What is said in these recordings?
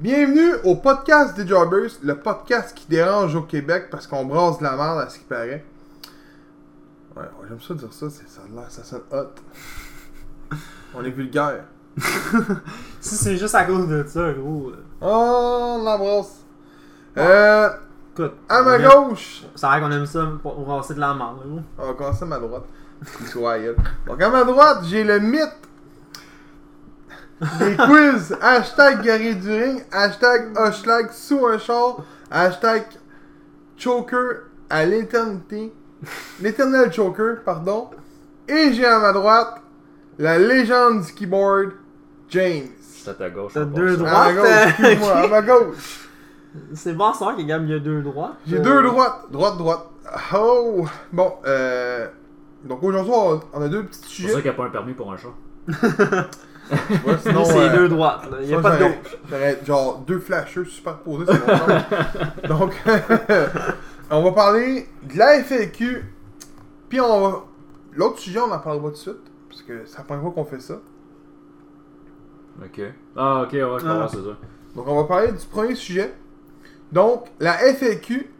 Bienvenue au podcast des Jobbers, le podcast qui dérange au Québec parce qu'on brasse de la merde à ce qui paraît. Ouais, ouais, j'aime ça dire ça, c'est- ça, a l'air- ça sonne hot. On est vulgaire. Si c'est juste à cause de ça, gros. euh, Oh, on l'embrasse. Euh, Écoute. à ma on aime- gauche, a l'air qu'on aime ça pour brasser de la merde, gros. on va commencer à ma droite. Aïeul. Donc à ma droite, j'ai le mythe des quiz. hashtag Gary du ring. Hashtag Hushlag sous un char. Hashtag Choker à l'éternité. L'éternel Choker, pardon. Et j'ai à ma droite la légende du keyboard, James. C'est à ta gauche. T'as deux. À ma gauche, excuse-moi, à ma gauche. C'est bon à savoir qu'il y a il y a deux droits. J'ai Euh, deux droites. Droite, droite. Oh! Bon, euh. Donc aujourd'hui, on a deux petits C'est pour sujets. ça qu'il n'y a pas un permis pour un chat. Ouais, Sinon, c'est euh, deux droites. là. Il y a pas de gauche. J'aurais genre deux flashers superposés sur mon. Donc, on va parler de la FAQ. Puis on va. L'autre sujet, on en parlera tout de suite. Parce que c'est la première fois qu'on fait ça. Ok. Ah, ok, ouais, je Ah. comprends, c'est ça. Donc, on va parler du premier sujet. Donc, la FAQ.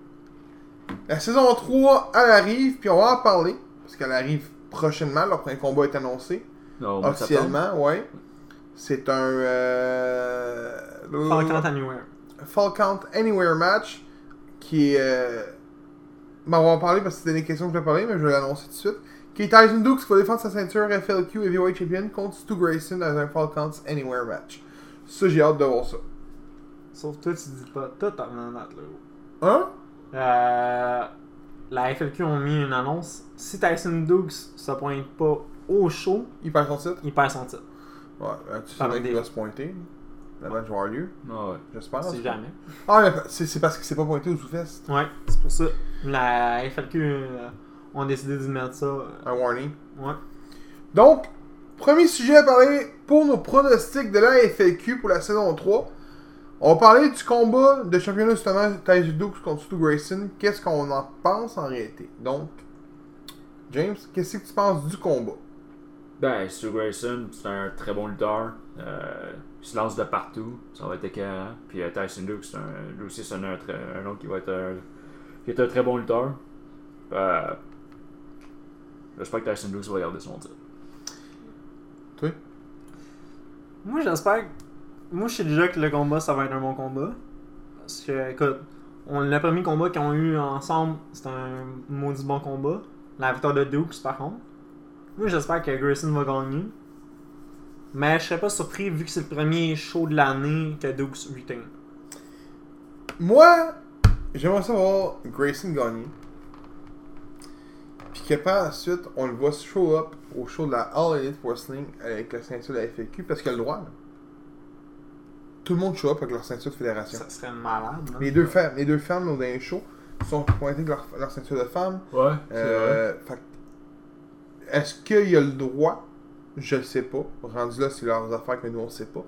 La saison 3, elle arrive. Puis on va en parler. Parce qu'elle arrive prochainement. Leur premier combat est annoncé. Non. Officiellement, ouais. C'est un. Euh... Fall Count Anywhere. Fall Count Anywhere match qui est. Euh... Ben, on va en parler parce que c'était des questions que je voulais parler, mais je vais l'annoncer tout de suite. Qui est Tyson Dukes qui va défendre sa ceinture FLQ Heavyweight Champion contre Stu Grayson dans un Fall Count Anywhere match. Ça, j'ai hâte de voir ça. Sauf toi, tu dis pas tout en là. Hein? Euh, la FLQ ont mis une annonce. Si Tyson Dukes se pointe pas au show, Il perd son titre il perd son titre. Ouais, ben, tu des- qu'il va se pointer. Match va avoir lieu, Ah, ouais. j'espère. C'est jamais. Ah, mais c'est c'est parce qu'il s'est pas pointé au Zoufest. Ouais, c'est pour ça. La FLQ euh, ont décidé de mettre ça. euh, Un warning. ouais. Donc, premier sujet à parler pour nos pronostics de la FAQ pour la saison 3. On va parler du combat de championnat justement Tyson Dukes contre Stu Grayson. Qu'est-ce qu'on en pense en réalité? Donc, James, qu'est-ce que tu penses du combat? Ben, Stu Grayson, c'est un très bon lutteur. Euh, il se lance de partout. Ça va être écœurant. Puis euh, Tyson Duke, c'est un, lui aussi, c'est un, autre- un autre qui va être un, qui est un très bon lutteur. Euh, J'espère que Tyson Duke va garder son titre. Moi, j'espère. que- Moi, je sais déjà que le combat, ça va être un bon combat. Parce que, écoute, on, le premier combat qu'ils ont eu ensemble, c'était un maudit bon combat. La victoire de Dukes, par contre. Moi, j'espère que Grayson va gagner. Mais je serais pas surpris, vu que c'est le premier show de l'année, que Dukes retain. Moi, j'aimerais savoir Grayson gagner. Puis que par la suite, on le voit show up au show de la All Elite Wrestling avec la ceinture de la FAQ parce qu'il a le droit. là. Tout le monde show up avec leur ceinture de fédération. Ça serait malade, man. Les deux femmes, les deux femmes dans les shows sont pointées avec leur, leur ceinture de femme. Ouais, Euh, fait que, Est-ce qu'il a le droit? Je le sais pas. Rendu là, c'est leurs affaires que nous on sait pas.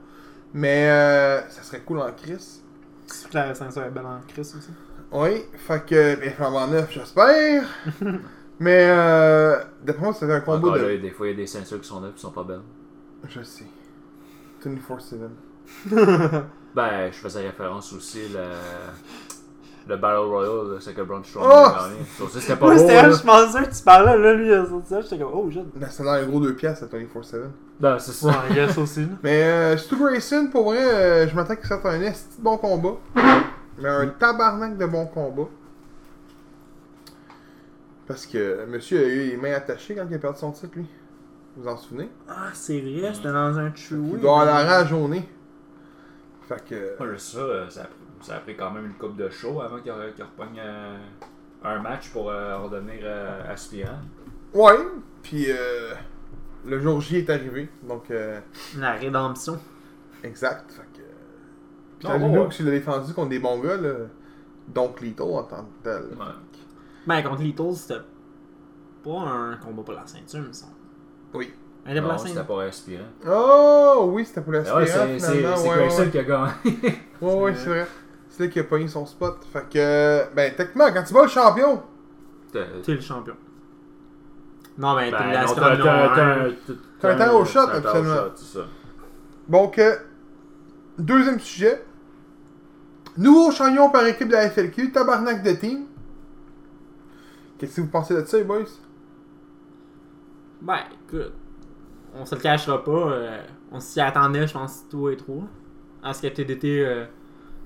Mais euh, ça serait cool en crise. C'est la ceinture est belle en Chris aussi. Oui, fait que. Ben, neuf, j'espère. Mais euh, d'après moi, c'était un Encore de. là, des fois, il y a des ceintures qui sont là qui sont pas belles. Je sais. 24-7. Ben, je faisais référence aussi le, le Battle Royale, c'est que Braun Strowman Oh! a gagné. Ça c'était pas Moi, beau, c'était là. je pensais que tu parlais, là, lui, il a sorti ça, j'étais comme, oh, shit. Ben, c'est dans un gros 2 piastres à 24-7. Ben, c'est ça. Ouais, il y a ça aussi, là. Mais euh, Stu Grayson, pour vrai, euh, je m'attends que ça soit un esti de bon combat. Mais un tabarnak de bon combat. Parce que monsieur a eu les mains attachées quand il a perdu son titre, lui. Vous vous en souvenez? Ah, c'est vrai, c'était dans un true. Il doit avoir la rage au nez. Fait que. Juste ça, euh, ça a, pris, ça a pris quand même une coupe de show avant qu'il repogne euh, un match pour euh, redevenir euh, aspirant. Ouais, puis euh, le jour J est arrivé. Donc, euh, La rédemption. exact. Fait que. Puis Non, ouais, que tu l'as défendu contre des bons gars, là. Donc, Lethal en tant que tel. Ouais. Ben, contre Littles, c'était pas un combat pour la ceinture, me semble. Oui. Elle pour Non, c'était ceinture. pas aspirant. Oh, oui, c'était pour la Ben ouais, c'est ouais, Grayson ouais. qui a gagné. Ouais, ouais, c'est vrai. C'est là qu'il a pogné son spot. Fait que, ben, techniquement, quand tu bats le champion, T'es le champion. Non, mais Ben, t'es non, la t'as- star t'as- un. t'as- T'as un temps au shot, absolument. shot, c'est ça. donc, euh, deuxième sujet. Nouveau champion par équipe de la FLQ, tabarnak de team. Qu'est-ce que vous pensez de ça, les boys? Ben, écoute, on se le cachera pas. euh, on s'y attendait, je pense, tous et trois. À ce que TDT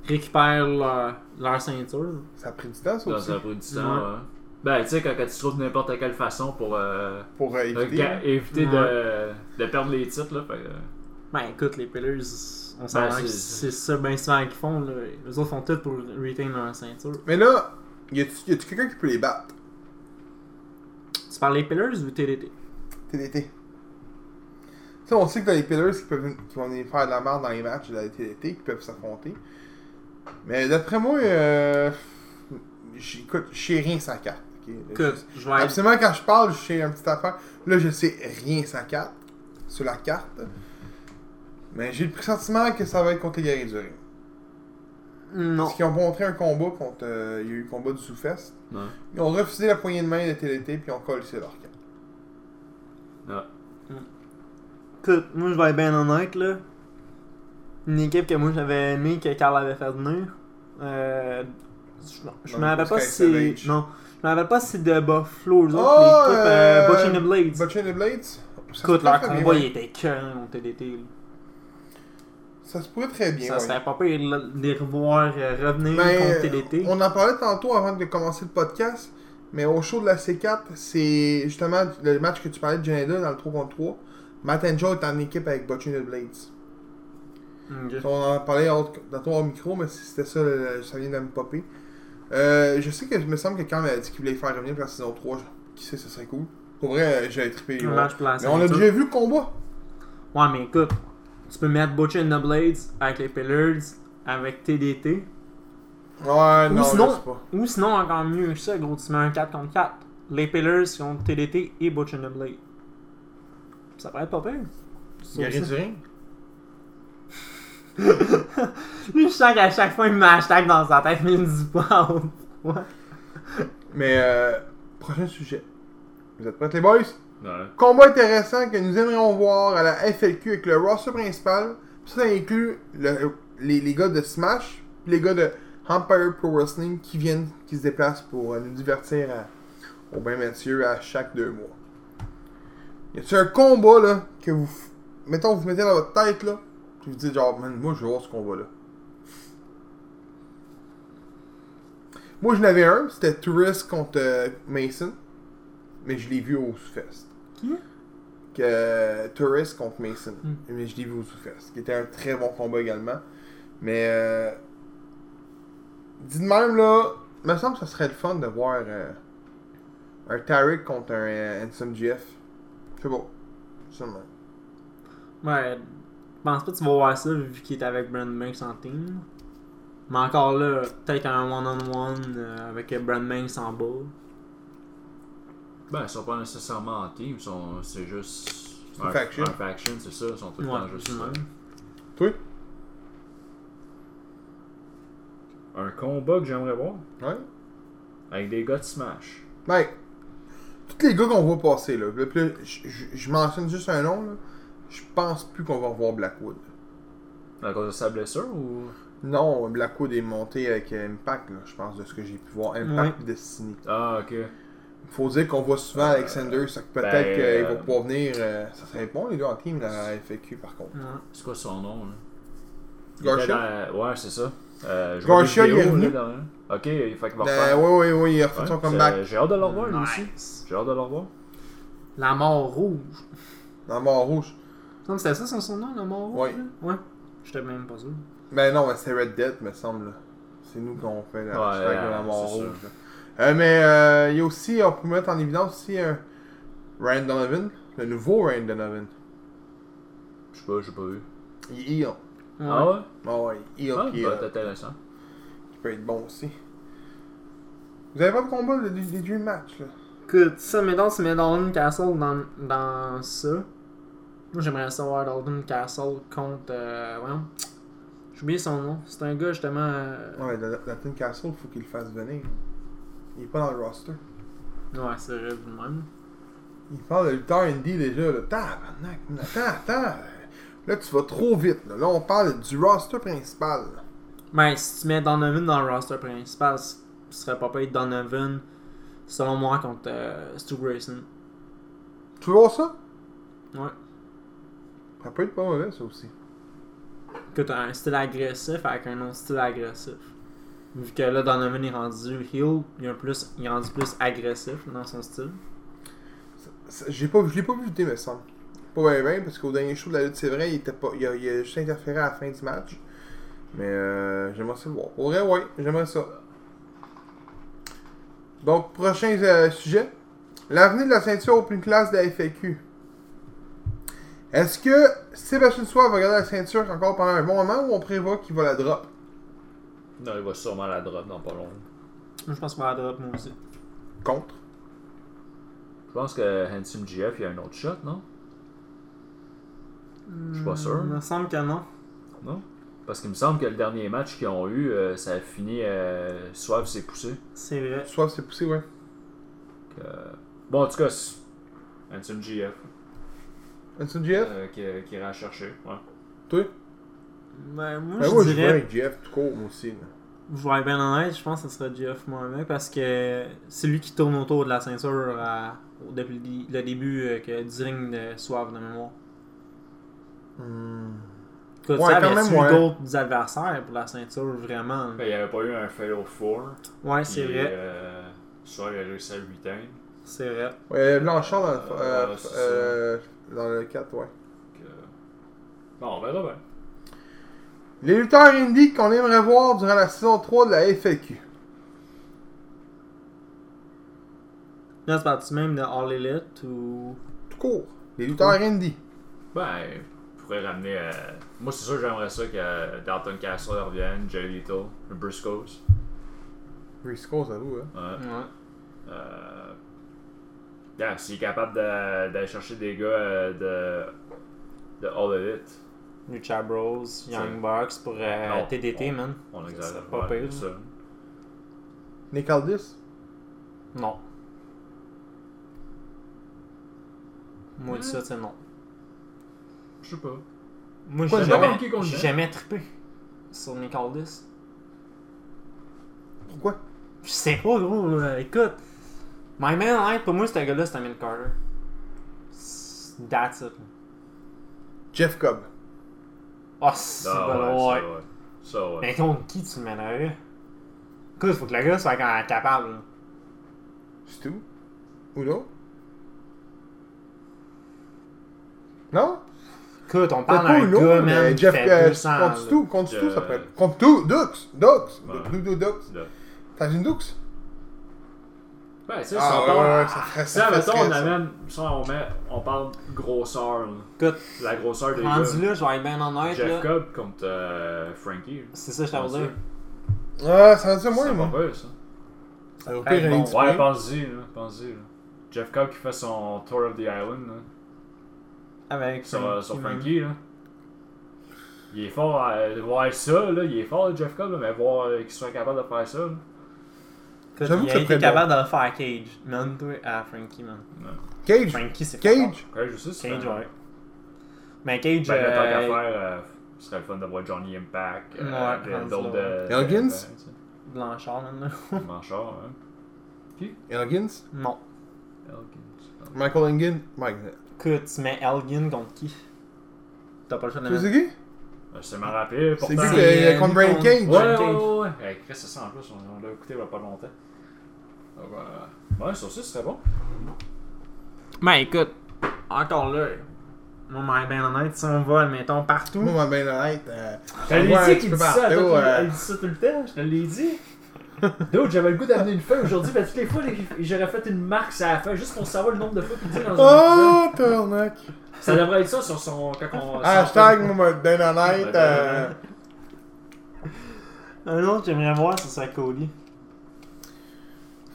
euh, récupère leur, leur ceinture. Ça a pris du temps, ça aussi. ça a pris du temps, Ouais. ouais. Ben, tu sais, quand, quand tu trouves n'importe quelle façon pour euh, Pour euh, euh, éviter. ga- éviter Ouais. de, de perdre les titres, là. Fait, Ben, écoute, les Pillars, on s'en Ben, c'est- c'est ça bien souvent qu'ils font. Là. Les autres font tout pour retain leur ceinture. Mais là, y a-tu quelqu'un qui peut les battre? Tu parles des Pillars ou TDT TDT. Tu sais, on sait que t'as les Pillars qui, peuvent, qui vont venir faire de la merde dans les matchs de la TDT, qui peuvent s'affronter. Mais d'après moi, euh, écoute, je sais rien sans carte. ok? Écoute, je Je- vais être. Absolument, quand je parle, je sais un petit affaire. Là, je sais rien sans carte, sur la carte. Mais j'ai le pressentiment que ça va être contre les guerriers du ring. Non. Parce qu'ils ont montré un combat contre. euh, il y a eu le combat du Soufest. non. Ils ont refusé la poignée de main de TDT, puis ils ont collé leur carte. non. Écoute, moi je vais être bien honnête là. Une équipe que moi j'avais aimé que Carl avait fait venir. Euh, je me rappelle pas si. Non. Je me rappelle pas si c'est de Buffalo, eux autres, Oh, l'équipe euh, euh, the Blades. The Blades? Écoute, leur combat il était cœur au TDT. Ça se pourrait très bien. ça serait pas pire de les revoir euh, revenir Mais, contre TDT. on en parlait tantôt avant de commencer le podcast, mais au show de la C4, c'est justement le match que tu parlais de Janeda dans le 3 contre 3. Matt Joe est en équipe avec Butch and the Blades. On en parlait tantôt au micro, mais c'était ça, le- ça vient de me popper. Euh, je sais que me semble que quand il a dit qu'il voulait faire revenir pour la saison 3, qui sait, ça serait cool. Pour vrai, j'avais trippé. Ouais. Mais on a déjà vu le combat. Ouais, mais écoute, tu peux mettre Butch and the Blades avec les Pillars, avec TDT. Ouais, Ou non, sinon- je sais pas. Ou sinon, encore mieux que ça, gros, tu mets un 4 contre 4. Les Pillars contre TDT et Butch and the Blade. Ça pourrait être pas pire. Guerrier aussi. du ring. Lui, je sens qu'à chaque fois, il me hashtag dans sa tête, mais il me dit pas. Ouais. Mais, euh, prochain sujet. Vous êtes prêts, les boys? Ouais. Combat intéressant que nous aimerions voir à la FLQ avec le roster principal. Ça inclut le- les, les gars de Smash, les gars de Empire Pro Wrestling qui viennent, qui se déplacent pour euh, nous divertir à- au bain Mathieu à chaque deux mois. Y a-t-il un combat là que vous. Mettons, vous mettez dans votre tête là, puis vous dites genre, man, moi je veux voir ce combat là. Moi j'en avais un, c'était Tourist contre euh, Mason, mais je l'ai vu au Fest Qui? Que Tourist contre Mason. Hmm. Mais je l'ai vu au Soufest. Qui était un très bon combat également. Mais euh, dit de même là, il me semble que ça serait le fun de voir euh, un Tarek contre un euh, Handsome GF. C'est beau. Ouais, pense pas que tu vas voir ça vu qu'il est avec Brand Banks en team. Mais encore là, peut-être un one-on-one euh, avec Brand Banks en bas. Ben, ils sont pas nécessairement en team, ils sont- c'est juste. C'est une faction. Un faction, c'est ça, ils sont tout le temps juste. même. Toi? Un combat que j'aimerais voir Ouais. avec des gars de Smash. Ben, tous les gars qu'on voit passer là, là, là, je- je je mentionne juste un nom là. Je pense plus qu'on va revoir Blackwood. À cause de sa blessure ou? Non, Blackwood est monté avec euh, Impact, là, je pense, de ce que j'ai pu voir. Impact et Destiny. Ah, ok. Faut dire qu'on voit souvent Alexander, ça que peut-être ben, qu'il euh, va pouvoir venir. euh, ça serait bon les deux en team, la FAQ par contre. C'est quoi son nom là? Garcia? Ouais, c'est ça. Euh, Garcia, il est revenu. Ok, il fait qu'il va Ben, refaire. oui, oui, oui, il a refait Ouais, son comeback. J'ai hâte de le revoir lui aussi. J'ai hâte de le revoir. La mort rouge. Dans Mort Rouge. Non, c'était ça son, son nom, la mort rouge? Ouais. J'étais même pas sûr. Ben non, c'est Red Dead, me semble. là. C'est nous qu'on fait la Ouais, hashtag de la euh, Mort Rouge. là. Euh, mais euh, il y a aussi, on peut mettre en évidence aussi un Ryan Donovan, le nouveau Ryan Donovan. Je sais pas, j'ai pas vu. Il est. Ah ouais? Ah ouais, il est heel, Ah, bah, euh, c'est intéressant. qui peut être bon aussi. Vous avez pas de combat, le- les Dream Match, là? Écoute, ça, mettons, tu mets Castle dans, dans ça. Moi, j'aimerais savoir Dalton Castle contre. Euh, voyons. J'ai oublié son nom. C'est un gars, justement. euh, Ouais, Tin Castle, faut qu'il le fasse venir. Il est pas dans le roster. Ouais, c'est vrai, de même. Il parle de lutteur indie déjà, là. Tabarnak, attends, attends. Là, tu vas trop vite, là. Là, on parle du roster principal. là. Ben, si tu mets Donovan dans le roster principal, ce serait pas payé Donovan, selon moi, contre euh, Stu Grayson. Tu voir ça? Ouais. Ça peut être pas mauvais, ça aussi. Que t'as un style agressif avec un autre style agressif. Vu que là, Donovan est rendu heel, il est, plus, il est rendu plus agressif dans son style. J'ai pas, je l'ai pas vu lutter, me semble. Pas bien, bien, parce qu'au dernier show de la lutte, c'est vrai, il, était pas, il, a, il a juste interféré à la fin du match. Mais euh, j'aimerais ça le voir. Pour vrai, ouais, j'aimerais ça. Donc, prochain euh, sujet. L'avenir de la ceinture Open Class de la FAQ. Est-ce que Sébastien Soir va garder la ceinture encore pendant un bon moment ou on prévoit qu'il va la drop? Non, il va sûrement la drop dans pas long. Moi, je pense qu'on va la drop, moi aussi. Contre? Je pense que Handsome GF, il y a un autre shot, non? Je suis pas sûr. Il me semble que non. Non? Parce qu'il me semble que le dernier match qu'ils ont eu, euh, ça a fini euh, Suave s'est poussé. C'est vrai. Soir, c'est poussé, ouais. Que- Bon, en tout cas, c'est Handsome GF Est-ce GF euh, qui, qui ira chercher. Ouais. Toi? Ben, moi, Ben, je moi, je dirais. avec GF tout court, moi aussi. là. Je vais être bien honnête, je pense que ce sera Jeff Mohamed parce que c'est lui qui tourne autour de la ceinture à- depuis le dé- le début euh, que, du ring de mémoire. Hmm. Écoute, Ouais, ça quand avait-tu même, ouais. d'autres adversaires pour la ceinture, vraiment? Ben, il n'y avait pas eu un Fatal 4. Ouais, c'est puis, vrai. Euh, Suave il a réussi à le retain. C'est vrai. Ouais, Blanchard dans le, Euh, euh, ouais, c'est euh, dans le 4, ouais. Que- Bon, on verra bien. Les lutteurs indie qu'on aimerait voir durant la saison 3 de la FAQ. Là, tu parles-tu même de All Elite ou? Tout court. Les lutteurs indie. Ben, on pourrait ramener. euh, Moi, c'est sûr que j'aimerais ça que Dalton Castle revienne, Jay Little, le Briscoes. Briscoe, ça vous, hein. Ouais. Ouais. Euh... Yeah, s'il est capable de- d'aller chercher des gars euh, de, de All Elite, Lucha Bros, Young Bucks pour euh, Non, TDT, on- man. on exagère pas ouais, pire, ça. Nick Aldis? Non. Moi, ça, c'est non. Je sais pas. Moi, j'ai jamais, jamais trippé sur Nick Aldis. Pourquoi? Je sais pas, gros. Écoute, My Man Light, pour moi, ce gars-là, c'est Emil Carter. C'est- That's it. Jeff Cobb. Oh, c'est Ah, bon, ouais, ça, ouais. Mais contre qui tu mènerais? Écoute, faut que le gars soit quand même capable. là. C'est tout? Ou non? Non? Écoute, on parle d'un gars, mais man, qui Jeff fait euh, 200. contre là. tout, tout, ça pourrait être. Contre tout, Dux Dux Dux Dux Là. T'as une Dux? Ben, tu sais, Ah, on ouais, parle. ouais, ouais, ça ferait ça. on ça. amène. Si on, met, on parle grosseur, là. Écoute, La grosseur des rendu gars. là, je vais être bien honnête. Jeff là. Cobb contre euh, Frankie. C'est ça, je t'avais dire. Ah, ça va dire C'est moins, pas moi. pire, ça. Ça va pire, bon, Ouais, pense-y, là. Pense-y, là. Jeff Cobb qui fait son Tour of the Island, là. Avec Sur, Frankie, sur. Frankie, là. Il est fort à voir ça, là. Il est fort, Jeff Cobb, là, mais voir euh, qu'il soit capable de faire ça, là. Écoute, J'avoue il que a ça capable de le faire Cage. Man, toi, à Frankie, man. Cage? Frankie, c'est Cage? Ouais, je sais, c'est Cage, ouais. Mais Cage, Ben, tant qu'à faire, ce serait le fun de voir Johnny Impact, Ouais, euh, de- rendu d'autres. Elgins? Blanchard, man. là. Manchard, hein. Elgins? Non. Elgins. Michael Engin Mike. Écoute, tu mets Elgin contre qui? T'as pas le choix de Tu le sais mettre. qui Euh, C'est m'en rappelé, C'est lui C'est, qui euh, est contre contre- Cage? Ouais, ouais, Cage. ouais, ouais. Chris, c'est ça en plus, on, on l'a écouté il y a pas longtemps. Donc, euh, ouais, sur ça, ce serait bon. Ben écoute, encore là, moi, mais ben honnête, si on va, admettons, partout. Moi, ma ben honnête. euh, Je te l'ai dit qu'il dit ça, partout, euh. il dit ça tout le temps, je te l'ai dit. D'autres, j'avais le goût d'amener une feuille aujourd'hui, mais toutes les fois, j'aurais fait une marque sur la feuille juste pour savoir le nombre de fois qu'il dit dans un Oh, Tornac épisode. Ça devrait être ça sur son. Quand on, Hashtag, moi, ma ben honnête. euh, Un autre que j'aimerais voir, ce serait Cody.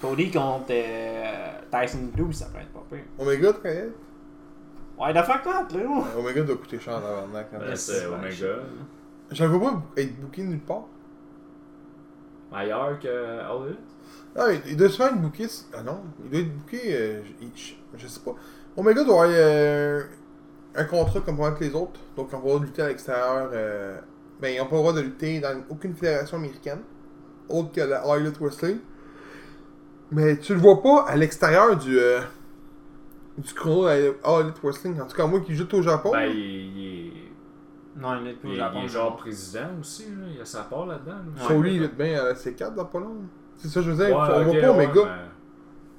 Cody contre euh, Tyson 12, ça peut être pas pire. Omega, tu connais Ouais, the fuck that, là. Ouais, Omega doit coûter cher en tabarnak, hein. Ben, c'est Omega. Je vois pas être booké nulle part. Ailleurs que All Elite? Ah, il, doit souvent être booké. Ah non, il doit être booké. euh, je, je- je sais pas. Omega doit avoir euh, un contrat comme pour les autres. Donc on va lutter à l'extérieur. euh, ben, ils n'ont pas le droit de lutter dans aucune fédération américaine, autre que la All Wrestling. Mais tu le vois pas à l'extérieur du, euh, du chrono la All Elite Wrestling. En tout cas, moi qui joue au Japon. Ben, là. il, il est. Non, il est plus Il, au est- Japon. il est genre président aussi, là. il a sa part là-dedans. là. Sur lui, il lutte bien à la C4 dans pas long. C'est ça que je veux dire. Ouais, on voit pas, ouais, mes gars. mais,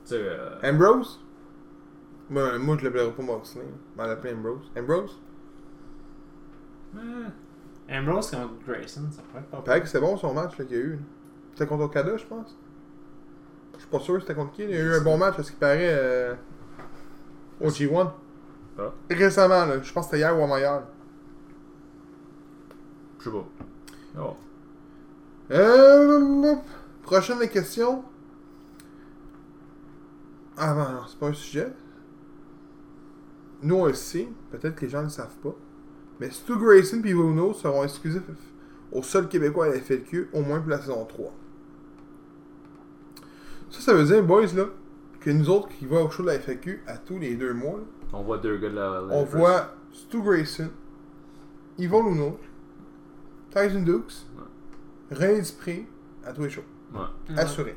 Tu sais, euh, Ambrose? Ben, Moi, je l'appellerais pas Moxley. Je vais l'appeler Ambrose. Ambrose? Eh, Ambrose contre Grayson, ça pourrait être pas Paraît que c'est bon son match là, qu'il y a eu. C'était contre Okada, je pense. Je suis pas sûr c'était contre qui. Il y a eu un bon match, à ce qui paraît, euh, au G1. Ah. Récemment, là. Je pense que c'était hier ou avant-hier. je sais pas. Oh. Euh, prochaine question. Ah non, non, c'est pas un sujet. Nous, on le sait. Peut-être que les gens ne le savent pas. Mais Stu Grayson et Bruno seront exclusifs au seul Québécois à la FLQ, au moins pour la saison 3. Ça, ça veut dire, boys, là, que nous autres qui vont au show de la FLQ à tous les deux mois, là, On voit deux gars de la. la- on voit Stu Grayson, Yvon Luno, Tyson Dukes, René Dupré à tous les shows. Ouais. Assuré.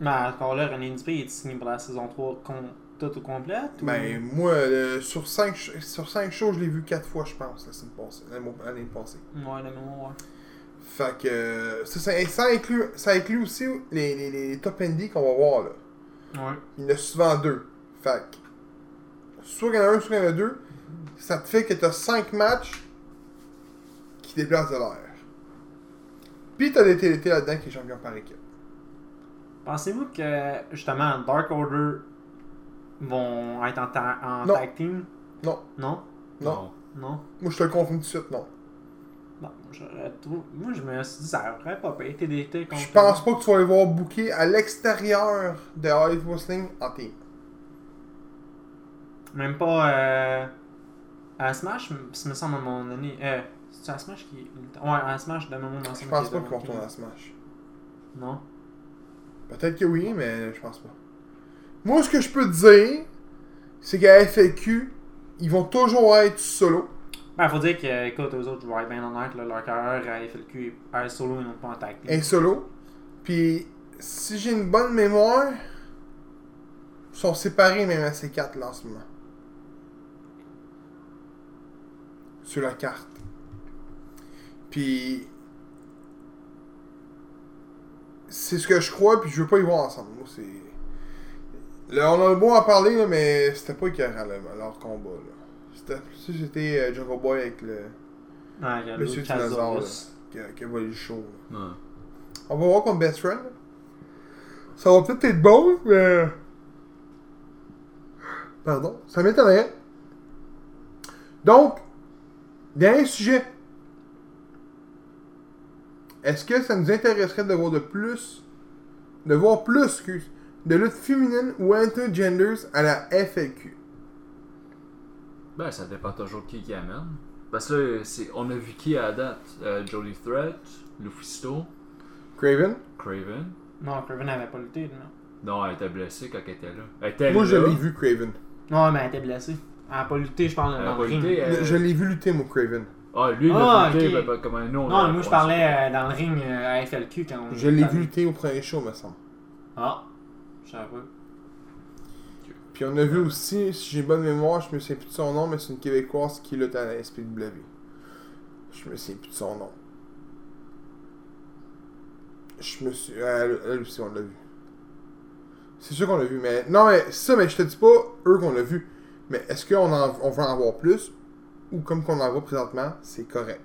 Mais encore là, René Dupré est signé pour la saison 3 con- tout au complet ou... Ben, moi, euh, sur 5 sur cinq shows, je l'ai vu 4 fois, je pense, la semaine passée, l'année l'année passée. Ouais, la mémoire, ouais. Fait que ça, ça, ça inclut, ça inclut aussi les, les, les top indies qu'on va voir là. Ouais. Il y en a souvent deux. Fait que, soit il y en a un, soit il y en a deux. Ça te fait que t'as 5 matchs qui déplacent de l'air. Puis t'as des TLT là-dedans qui est champion par équipe. Pensez-vous que, justement, Dark Order vont être en, ta- en Non. tag team? Non, Non? non. Non? Moi, je te le confirme tout de suite, non. Bon, j'aurais trou- Moi, je me suis dit, ça aurait pas TDT contre... Je pense pas que tu vas les voir booker à l'extérieur de Elite Wrestling en team. Même pas euh, à Smash, ça me semble à un moment donné. Euh, c'est à Smash qui. Ouais, à Smash de moment Je pense pas qu'ils vont retourner à Smash. Non? Peut-être que oui, mais je pense pas. Moi, ce que je peux te dire, c'est qu'à FAQ, ils vont toujours être solo. Ben, faut dire que, écoute, eux autres jouent bien honnête, là, leur carrière à FLQ est solo et non pas en tag team. Un solo. Puis, si j'ai une bonne mémoire, ils sont séparés même à ces quatre là en ce moment. Sur la carte. Puis, c'est ce que je crois, puis je veux pas y voir ensemble. Moi, c'est. Là, on a le beau en parler, là, mais c'était pas écœurant, leur combat. Là. C'était, c'était euh, Jungle Boy avec le, Ouais, il y a Monsieur. Dinosaure qui, a, qui a volé le show. Ouais. On va voir contre Best Friend. Ça va peut-être être bon, mais. Pardon, ça m'étonnerait. Donc, dernier sujet. Est-ce que ça nous intéresserait de voir de plus, de voir plus, excuse, de lutte féminine ou intergenders à la FLQ? Ben, ça dépend toujours de qui qui amène. Parce que là, c'est- on a vu qui à la date? Euh, Jody Threat, Lufisto, Craven? Craven. Non, Craven n'avait pas lutté, non. Non, elle était blessée quand elle était là. Elle était Moi, je là. l'ai vu, Craven. Non, mais elle était blessée. Elle a pas lutté, je parle Elle a dans pas le ring. lutté, elle- Je l'ai vu lutter, moi, Craven. Ah, lui, il Ah, a lutté, ok. ben, ben, comme un nom. Non, moi je parlais euh, dans le ring euh, à FLQ quand on. Je l'ai vu lutter au premier show, me semble. Ah, je savais pas. Puis on a vu aussi, si j'ai bonne mémoire, je me souviens plus de son nom, mais c'est une Québécoise qui lutte à la SPW. Je me souviens plus de son nom. Je me suis. Elle, elle aussi, on l'a vu. C'est sûr qu'on l'a vu, mais. Non, mais ça, mais je te dis pas eux qu'on l'a vu. Mais est-ce qu'on en- on veut en avoir plus? Ou comme qu'on en voit présentement, c'est correct?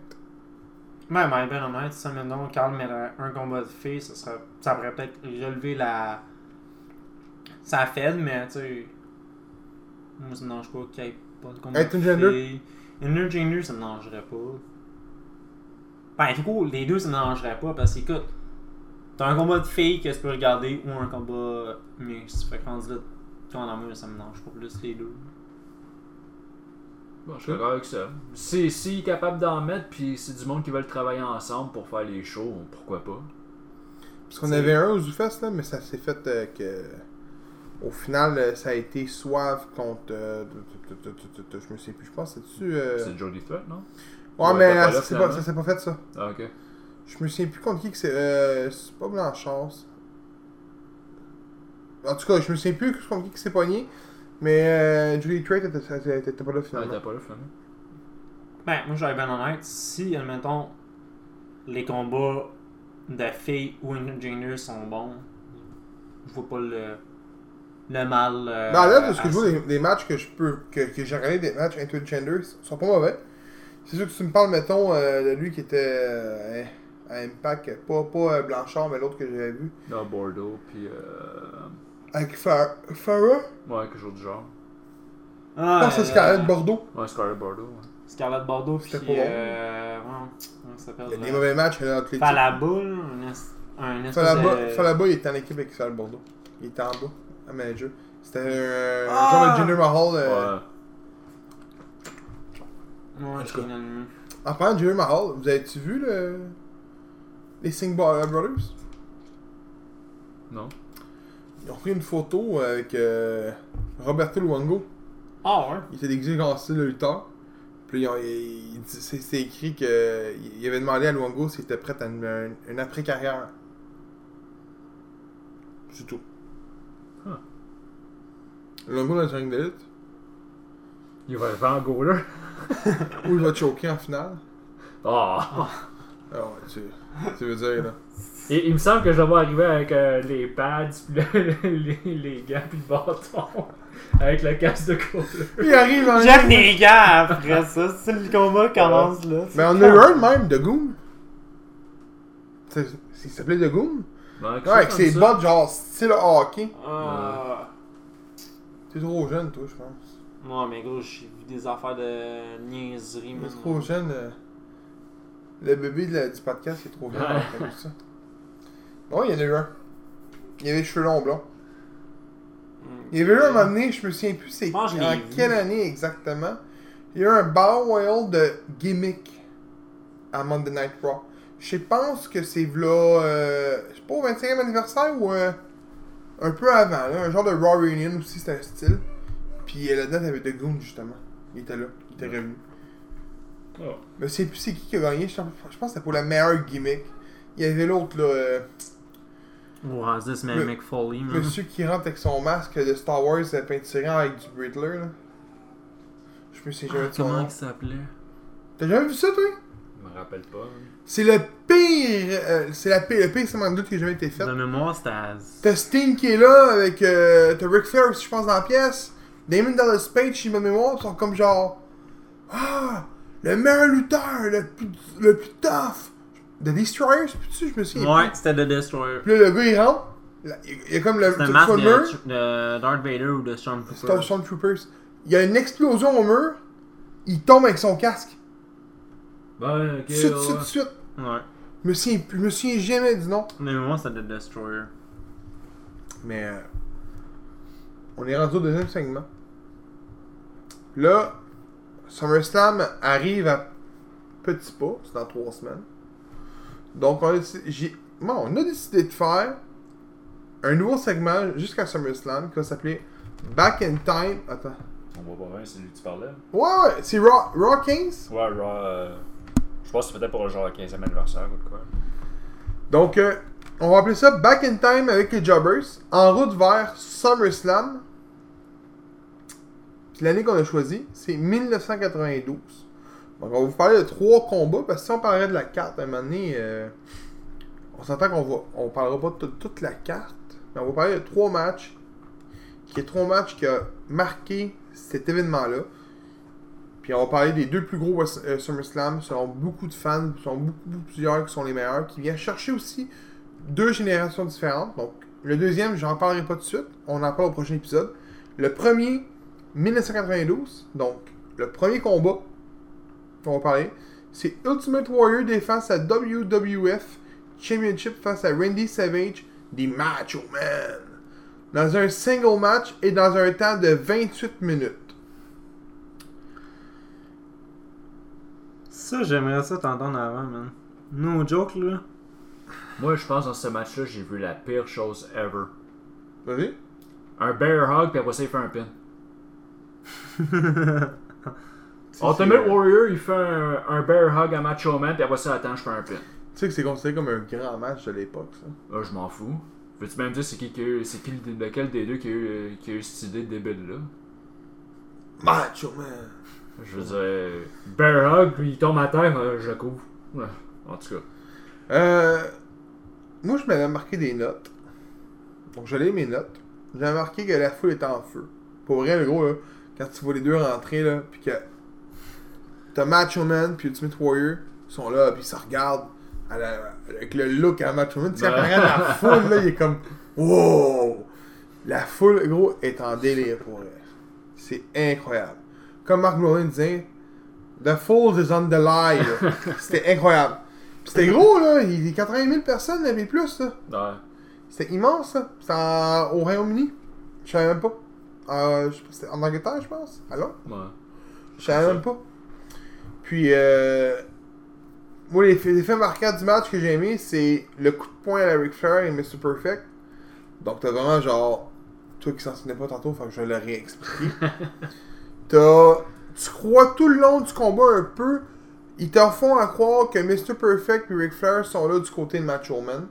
Ouais, mais ben honnête, ça maintenant, Carl met un combat de filles, ça, ça pourrait peut-être relever la. Ça fait, mais tu sais. Moi, ça me dérange pas qu'il y ait pas de combat Être de une gender? Une gender, ça me dérangerait pas. Ben, du coup, les deux, ça me dérangerait pas parce que, écoute, t'as un combat de filles que tu peux regarder ou un combat mixte. Fait que rendu là, toi en amour, ça me dérange pas plus les deux. Bon, je suis d'accord avec ça. Si, si il est capable d'en mettre, puis c'est du monde qui veulent travailler ensemble pour faire les shows, pourquoi pas? Parce qu'on avait un aux Zoufest, là, mais ça s'est fait euh, que. Au final, euh, ça a été Soif contre. euh, je me sais plus, je pense, c'est-tu. euh, C'est Jody Threat, non? Ouais, mais ça s'est pas, fait ça. Ah, ok. Je me souviens plus contre qui que c'est. Euh, c'est pas Blanchard. En tout cas, je me souviens plus contre qui que c'est pogné. Mais euh, Julie Trade était, pas là finalement. t'as pas là, finalement. Ben, moi, j'aurais bien honnête. Si, admettons, les combats de filles ou Junior sont bons, je vois pas le, le mal. euh, Mais à l'heure de ce que je vois ça. des, des matchs que je peux. que, que j'ai regardé des matchs intergender sont pas mauvais. C'est sûr que tu me parles, mettons, euh, de lui qui était euh, à Impact, pas, pas euh, Blanchard, mais l'autre que j'avais vu. Non, Bordeaux, puis. Euh... Avec Fa- Farah? Ouais, quelque chose du genre. Ah, c'est Scarlett Bordeaux. Ouais, Scarlett Bordeaux. ouais. Scarlett Bordeaux, puis. C'était pas bon. Euh, ouais, comment ça s'appelle Il y a des là? mauvais matchs là, entre les Falaboul, un, es- un espèce Falaba, de... Falaba, il était en équipe avec Scarlett Bordeaux. Il était en bas, un manager. C'était un, un Ah! genre de Jinder Mahal. euh, Ouais. Ouais, En je tout cas. En parlant de Jinder Mahal, vous avez-tu vu le... les Singh Bro- Brothers? Non. Ils ont pris une photo avec euh, Roberto Luongo. Ah ouais? Il était déguisé comme style de lutteur. Puis c'est écrit que il avait demandé à Luongo s'il était prêt à une, une- une après-carrière. C'est tout. Huh. Luongo dans un ring de lutte. Il va faire un goaler. Ou il va choquer en finale. Ah! Ah tu, tu veux dire là. Et il me semble que je vais arriver avec euh, les pads, puis le- les, les gants, puis le bâton. Avec le casque de goaler. Il arrive en J'aime les gars après ça. Si le combat commence là. Mais on a eu un de même, de Goon. C'est- Il s'appelait de Goon. Ouais, avec ses bottes genre style hockey. Ah. T'es trop jeune, toi, je pense. Non, mais gros, j'ai vu des affaires de niaiserie, T'es man. trop jeune. euh, Le bébé de la- du podcast, est trop jeune. Ouais. ça. Il y en a eu un. Il avait les cheveux longs blancs. Il y avait eu un moment donné, je me souviens plus c'est l'ai en quelle année exactement. Il y a eu un Battle Royale de gimmick à Monday Night Raw. Je pense que c'est là, euh, je sais pas, au 25e anniversaire ou euh, un peu avant, là, un genre de Raw Reunion aussi, c'était un style. Puis euh, là-dedans, t'avais The Goon justement. Il était là, il était revenu. Oh. Mais c'est plus c'est qui qui a gagné, je pense que c'était pour la meilleure gimmick. Il y avait l'autre là, euh, Ouais, c'est mais Le- Foley, man. monsieur qui rentre avec son masque de Star Wars euh, peinturé avec du Riddler là. Je me souviens jamais de son Comment il s'appelait? T'as jamais vu ça toi? Je me rappelle pas. hein. C'est le pire, euh, c'est la pire, le pire segment de lutte qui a jamais été fait. De mémoire, c'était à... T'as Sting qui est là avec. Euh, t'as Ric Flair aussi, je pense, dans la pièce. Damon Dallas Page, si je me mémoire, ils sont comme genre. Ah! Le meilleur lutteur, le plus, le plus tough! The Destroyer, c'est plus je me souviens. Ouais, plus. c'était The Destroyer. Puis là, le gars, il rentre. là, Il il y a comme le. C'était un sur masque le mur, de, de Darth Vader ou de C'est Stormtrooper. un Stormtroopers. Il y a une explosion au mur. Il tombe avec son casque. Ouais, ok. Tout de suite, ouais. tout de suite. Ouais. Je me souviens, je me souviens jamais du nom. De mémoire, c'était The Destroyer. Mais euh, on est rendu au deuxième segment. Là, SummerSlam arrive à petits pas, c'est dans trois semaines. Donc on a, décidé- j'ai- bon, on a décidé de faire un nouveau segment jusqu'à SummerSlam qui va s'appeler Back in Time. Attends. On va pas bien, c'est lui que tu parlais. Ouais, ouais, c'est Raw, Raw Kings. Ouais, Raw. euh, Je pense que c'est peut-être pour le genre 15e anniversaire ou quoi. Donc, euh, on va appeler ça Back in Time avec les Jobbers, en route vers SummerSlam. L'année qu'on a choisie, c'est 1992. Donc, on va vous parler de trois combats, parce que si on parlerait de la carte à un moment donné, euh, on s'entend qu'on va, on parlera pas de toute- toute la carte, mais on va parler de trois matchs, qui est trois matchs qui a marqué cet événement-là. Puis on va parler des deux plus gros euh, SummerSlam, selon beaucoup de fans, selon beaucoup, plusieurs qui sont les meilleurs, qui viennent chercher aussi deux générations différentes. Donc, le deuxième, j'en parlerai pas tout de suite, on en parle au prochain épisode. Le premier, 1992, donc le premier combat qu'on va parler, c'est Ultimate Warrior défense à WWF Championship face à Randy Savage, des Macho Man. Dans un single match et dans un temps de 28 minutes. Ça, j'aimerais ça t'entendre avant, man. No joke, là. Moi, je pense dans ce match-là, j'ai vu la pire chose ever. Vas-y. Un bear hug, puis après ça, il fait un pin. Ultimate Warrior, il fait un, un bear hug à Macho Man, puis après ça, attends, je fais un pin. Tu sais que c'est considéré comme un grand match de l'époque, ça. Ah, je m'en fous. Veux-tu même dire c'est qui, qui a eu- c'est qui le- lequel des deux qui a eu, qui a eu cette idée de débile là? Macho Man. Je veux dire, bear hug, puis il tombe à terre, euh, je le couvre. Ouais, En tout cas. Euh, moi, je m'avais marqué des notes. Donc, je lis mes notes. J'avais marqué que la foule était en feu. Pour vrai, le gros, là, quand tu vois les deux rentrer, là, puis que t'as Macho Man puis Ultimate Warrior, ils sont là, puis ils se regardent à la- avec le look à Macho Man. Tu sais, la foule, là, il est comme Wow! La foule, gros, est en délire pour elle. C'est incroyable. Comme Mark Brolin disait, The fool is on the lie. là. C'était incroyable. Puis C'était gros, là. Il y a 80 000 personnes, mais plus, là. Ouais. C'était immense, ça. C'était en- au Royaume-Uni. Je savais même pas. Euh, je sais pas, c'était en Angleterre, je pense. Alors? Ouais. Je savais même pas. Puis, euh, moi, les, les faits marquants du match que j'ai aimé, c'est le coup de poing à la Ric Flair et Mr. Perfect. Donc, t'as vraiment genre. Toi qui s'en souvenais pas tantôt, faut que je le réexplique. t'as. Tu crois tout le long du combat un peu. Ils t'en font à croire que Mr. Perfect et Ric Flair sont là du côté de Macho Man.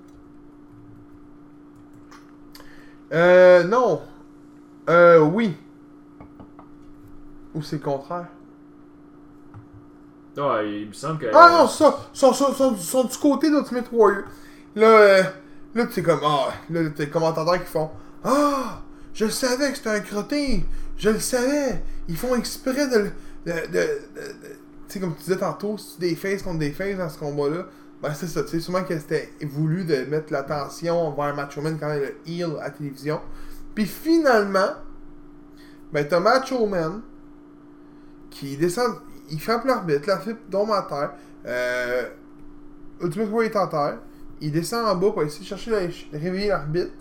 Euh, non. Euh, oui. Ou c'est le contraire? Ouais, il me semble que. Ah non, ça, sont, sont, sont, sont du côté d'Ultimate Warrior. Là, euh, là tu sais comme, ah, là, t'as les commentateurs qui font, ah, je savais que c'était un crottin, je le savais, ils font exprès de, de, de, tu sais, comme tu disais tantôt, c'est des faces contre des faces dans ce combat-là. Ben, c'est ça, tu sais, sûrement que c'était voulu de mettre l'attention vers Macho Man quand il le heel à la télévision. Puis finalement, ben, t'as Macho Man qui descend, il frappe l'arbitre, l'arbitre tombe à terre. Euh, Ultimate Warrior est en terre. Il descend en bas pour essayer de chercher la- de réveiller l'arbitre.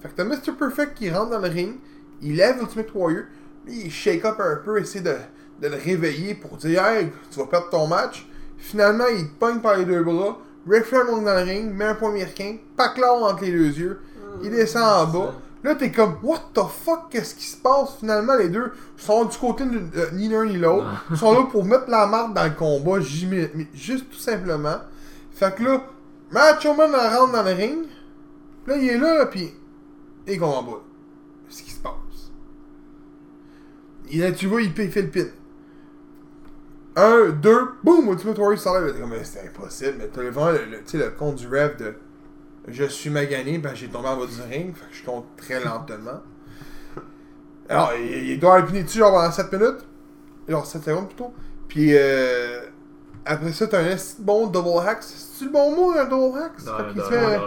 Fait que t'as Mr. Perfect qui rentre dans le ring. Il lève Ultimate Warrior. Il shake up un peu, essaie de, de le réveiller pour dire Hey, tu vas perdre ton match. Finalement, il te pogne par les deux bras. Ric Flair monte dans le ring, met un point américain, paclard entre les deux yeux. Il descend en bas. Là, t'es comme, what the fuck, qu'est-ce qui se passe? Finalement, les deux sont du côté de ni l'un ni l'autre. Ils sont là pour mettre la marque dans le combat, juste tout simplement. Fait que là, Macho Man rentre dans le ring. Là, il est là, là pis il combat. Qu'est-ce qui se passe? Et là, tu vois, il, il fait le pin. Un, deux, boum, Ultimate Warrior s'enlève. C'est impossible, mais t'as vraiment le, le, le compte du rêve de je suis magané, ben j'ai tombé en bas du ring, fait que je compte très lentement. Alors, il, il doit piné dessus genre pendant 7 minutes, genre 7 secondes plutôt. Puis euh, après ça, t'as un bon double hack. C'est-tu le bon mot, un double dans, il se fait,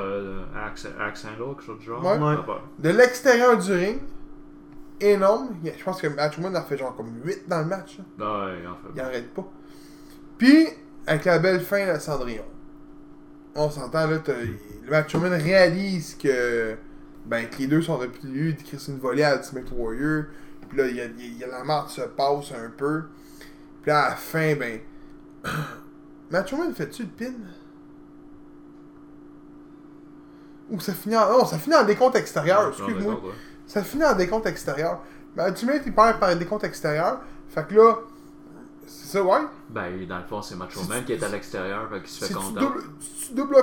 axe, axe handle, quelque chose du genre. Ouais. Ouais. Ah, bah. de l'extérieur du ring, énorme. Je pense que Matchman en fait genre comme 8 dans le match. là. Ouais, en fait. Il arrête pas. Puis, avec la belle fin de Cendrillon. On s'entend là, le Macho Man réalise que, ben, que les deux sont depuis de créer une volée à Ultimate Warrior. Puis là, il y a, il y a la marque se passe un peu. Puis là, à la fin, ben. Macho Man fait-tu le pin? Ou ça finit en. Non, ça finit en décompte extérieur, excuse-moi. ouais. Ça finit en décompte extérieur. Mais Ultimate, il perd par décompte extérieur. Fait que là. C'est ça, ouais? Ben, dans le fond, c'est Macho Man qui est à l'extérieur, fait qu'il se fait compter. double, c'est-tu double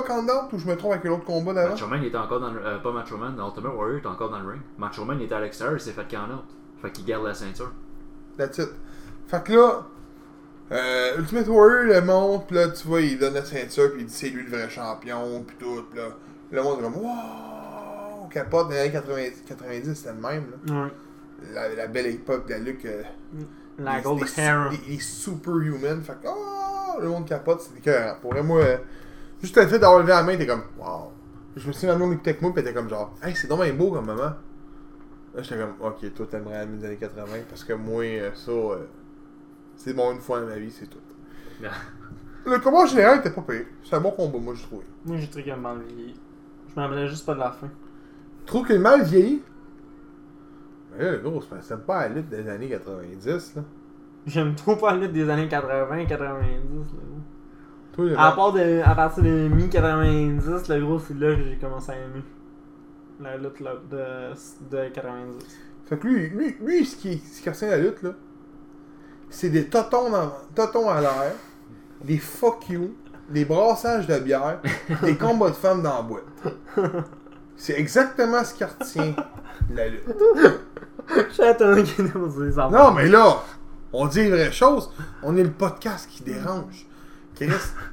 ou je me trompe avec l'autre combat d'avant? Macho Man, il était encore dans le. euh, pas Macho Man, Ultimate Warrior était encore dans le ring. Macho Man, il était à l'extérieur, il s'est fait count out. Fait qu'il garde la ceinture. That's it. Fait que là, euh, Ultimate Warrior le monte, pis là, tu vois, il donne la ceinture, pis il dit c'est lui le vrai champion, pis tout, pis là, le monde est comme wow, capote dans les années 90, 90 c'était le même, là. Ouais. La, la belle époque de la Luke. euh, La les- Gold Hair. Les superhuman, fait que oh, le monde capote, c'était écœurant. Pour vrai, moi, euh, juste le fait d'avoir levé la main, t'es comme wow. Je me suis même écoutait avec moi, pis t'es comme genre, hey, c'est dommage beau comme moment. Là, j'étais comme, ok, toi t'aimerais les années 80, parce que moi, euh, ça, euh, c'est bon une fois dans ma vie, c'est tout. Le combat en général était pas pire. C'est un bon combat, moi, je trouve. Moi, j'ai trouvé qu'il a mal vieilli. Je m'en juste pas de la fin. Tu trouves que le mal vieillit? Mais là, le gros, c'est pas- c'est pas à la lutte des années 90, là. J'aime trop pas la lutte des années 80, 90. Là. Toi, À, part de, à partir de mi-90, le gros, c'est là que j'ai commencé à aimer. La lutte là, de, de 90. Fait que lui, lui, lui ce qui, ce qui retient la lutte, là, c'est des totons, dans- totons à l'air, des fuck you, des brassages de bière, des combats de femmes dans la boîte. C'est exactement ce qui retient la lutte. J'attends qu'il nous dise ça. Non, mais là, on dit les vraies choses. On est le podcast qui dérange. Chris,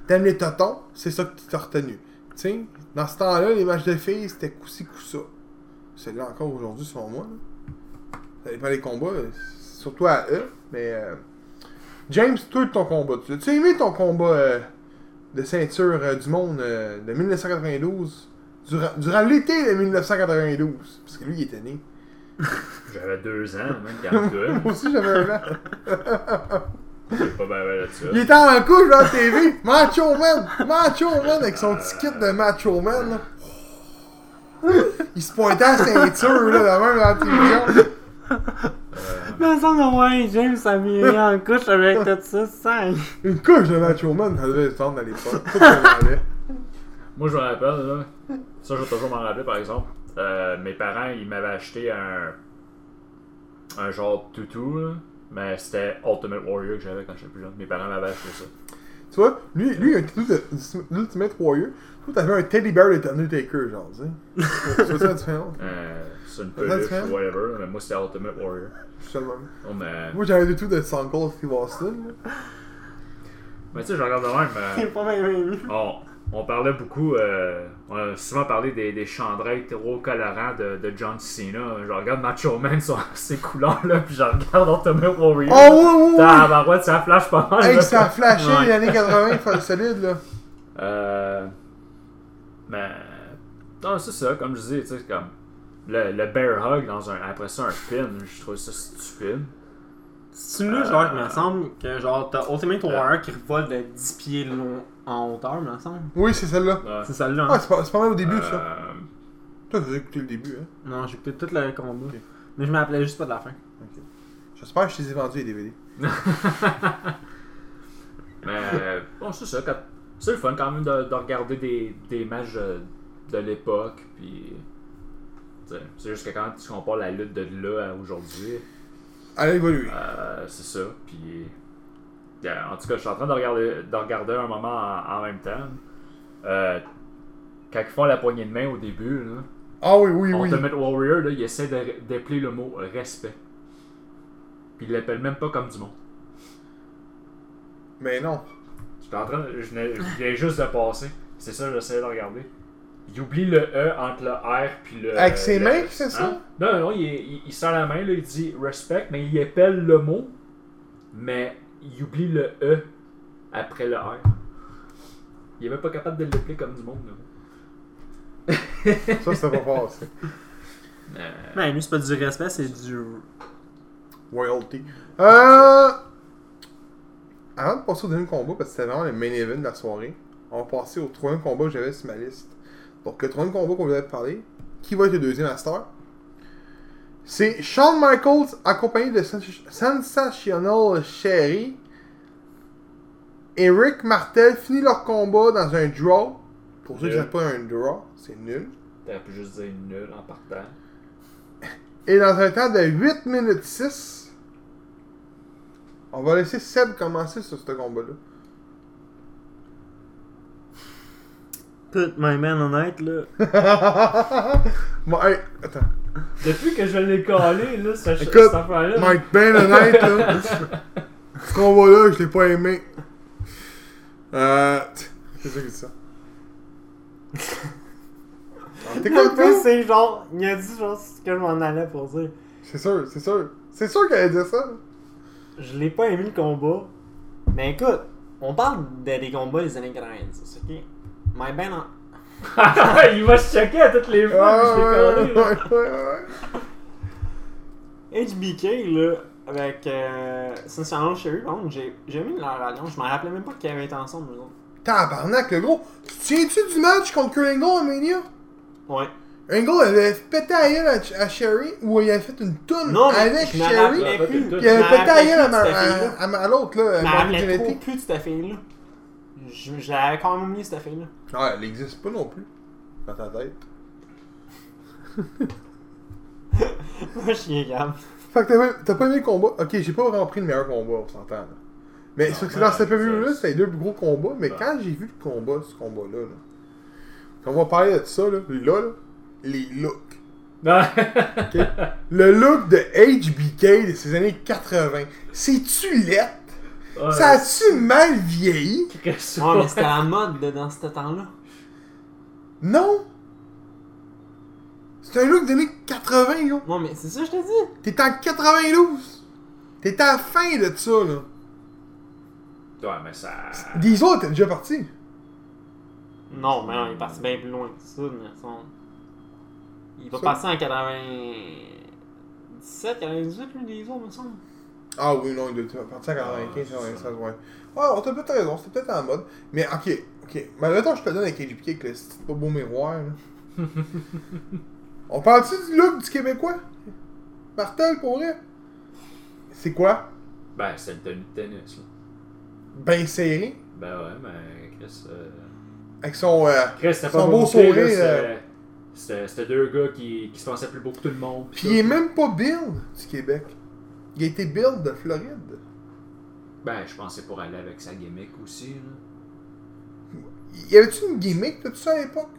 t'aimes les totons, c'est ça que tu t'as retenu. Sais, dans ce temps-là, les matchs de filles, c'était coup-ci, coup-ça. C'est là encore aujourd'hui, selon moi. là. Ça dépend des combats, surtout à eux. Mais, euh, James, toi, ton combat, tu as aimé ton combat euh, de ceinture euh, du monde euh, de 1992 durant, durant l'été de 1992 Parce que lui, il était né. J'avais deux ans, même, quand. Moi aussi, j'avais un an. C'est pas là-dessus. Il était en couche dans la TV. Macho Man. Macho Man avec son petit kit de Macho Man. là. Il se pointait à la ceinture là, de même dans la télévision. Mais ça, non, ouais, James a mis en couche avec tout ça, ça. Une couche de Macho Man, ça devait se vendre à l'époque. Tout ce qu'on avait. Moi, je me rappelle, là, ça, je vais toujours m'en rappeler, par exemple. Euh, mes parents, ils m'avaient acheté un. un genre de toutou, là. Mais c'était Ultimate Warrior que j'avais quand j'étais plus jeune. Mes parents m'avaient acheté ça. Tu vois, lui, lui, il a un tatou de d'Ultimate Warrior. Toi, t'avais un teddy bear de Undertaker, genre, tu sais. C'est ça la différence. Euh, c'est une Ça, peluche ou whatever, là, mais moi, c'était Ultimate Warrior. Je suis le même. Oh, mais. Moi, j'avais du tout de Stone Cold Steve Austin. là. Mais tu sais, je regarde de même. euh, C'est pas bien aimé. On, parlait beaucoup, euh, on a souvent parlé des, des chandails trop colorants de, de John Cena. Je regarde Macho Man sur ces couleurs-là, puis je regarde Ultimate Warrior. Oh, oui, oui, oui. Ça flash pas mal. Hey, ça a flashé Ouais. les années 80, faut solide, là. Euh. Mais. Non, c'est ça, comme je disais, tu sais, comme. Le, le bear hug dans un. Après ça, un pin, je trouve ça stupide. C'est là, genre, il me semble que genre, t'as Ultimate Warrior qui revole de 10 pieds long en hauteur, me semble. Oui, c'est celle-là. Ouais. C'est celle-là. Ah, c'est pas, c'est pas mal au début, ça. Euh, Toi, t'as écouté le début, hein. Non, j'ai écouté tout le combat. Mais je me rappelais juste pas de la fin. J'espère que je t'ai vendu les DVD. Mais euh, bon, c'est ça. quand- C'est le fun quand même de, de regarder des, des matchs de, de l'époque. Puis. C'est juste que quand tu compares la lutte de là à aujourd'hui, Elle a évolué. euh, c'est ça. Puis. en tout cas, je suis en train de regarder, de regarder un moment en, en même temps. Euh, quand ils font la poignée de main au début, là, Ah oui, oui, oui. Ultimate Warrior, là, il essaie d'appeler le mot respect. Puis il l'appelle même pas comme du monde. Mais non. J'étais en train de, je, je viens juste de passer. C'est ça, j'essayais de regarder. Il oublie le E entre le R puis le. Avec ses le mains S. qu'il fait ça? Hein? Non, non, il, il, il sort la main, là, il dit respect, mais il appelle le mot, mais il oublie le E après le R. Il est même pas capable de l'appeler comme du monde. Là. Ça, c'était pas. Euh, Mais lui, c'est pas du respect, c'est du. Royalty. Euh. Avant de passer au deuxième combat, parce que c'était vraiment le main event de la soirée, on va passer au troisième combat que j'avais sur ma liste. Donc, le troisième combat qu'on voulait parler, qui va être le deuxième à C'est Shawn Michaels accompagné de Sens- Sensational Sherry et Rick Martel finit leur combat dans un draw. Pour ceux qui ne savent pas un draw, c'est nul. T'aurais pu juste dire nul en partant. Et dans un temps de 8 minutes 6, on va laisser Seb commencer sur ce combat-là. Put my man honnête, là. bon, hey, attends. Depuis que je l'ai collé, là, ça, Écoute, cette affaire-là. Mike, ben honnête, là. ce combat-là, je l'ai pas aimé. Euh. C'est ça qui dit ça. Ah, T'es content? c'est genre. Il a dit genre ce que je m'en allais pour dire. C'est sûr, c'est sûr. C'est sûr qu'elle allait dire ça. Je l'ai pas aimé le combat. Mais écoute, on parle de- des combats des années 90, ok? My band en. il va se checker à toutes les fois Ah, que je l'ai collé. là. ouais, ouais, ouais. HBK, là, avec euh, Sensational Sherry, par contre, j'ai j'ai mis leur alliance. Je m'en rappelais même pas qu'ils avaient été ensemble, eux autres. Tabarnak, le gros. Tu te souviens-tu du match contre Angle à Mania? Ouais. Angle avait pété à gueule à, à Sherry, ou il avait fait une toune Non, mais avec Sherry, puis il avait pété à gueule à, à, à, à l'autre, là, Je m'en rappelais plus de cette fille-là. Je, je l'avais quand même mis, cette fille-là. Ah, elle existe pas non plus. Dans ta tête. Moi, je suis capable. Fait que t'as pas- t'as pas aimé le combat? Ok, j'ai pas vraiment pris le meilleur combat, on s'entend. là. Mais Non, c'est que dans cette c'est- pay-per-view-là, c'était les deux plus gros combats. Mais quand j'ai vu le combat, ce combat-là, là, quand on va parler de ça, là, là, là, les looks. Le look de HBK de ces années 80, c'est-tu laid? Ouais. Ça a-tu mal vieilli? Ouais, mais c'était la mode de- dans ce temps-là. Non! C'est un look des années 80, yo! Non, mais c'est ça que je te dis. T'es en 92! T'es à la fin de ça, là! Ouais, mais ça. Diesel était déjà parti. Non, mais non, il est parti bien plus loin que ça, mais son... Il va Ça- passer en 97, 98, lui, les autres, me semble. Ah oui, non, il doit être parti en 95, Ah, c'est 96, ça. ouais. Ouais, on t'a peut-être raison, c'était peut-être en mode. Mais ok, ok. Mais attends, je te donne avec HBK avec le pas beau miroir, là. on parle-tu du look du Québécois? Martel, pour vrai? C'est quoi? Ben, c'est le tenue de tennis, là. Ben serré. Ben ouais, mais Chris. euh, Avec son. euh, Chris, Son pas beau beau sourire. sourire, C'était deux gars qui, qui se pensaient plus beau que tout le monde. Pis il est même pas build du Québec. Il a été build de Floride. Ben, je pensais pour aller avec sa gimmick aussi, là. Y avait-tu une gimmick de tout ça à l'époque?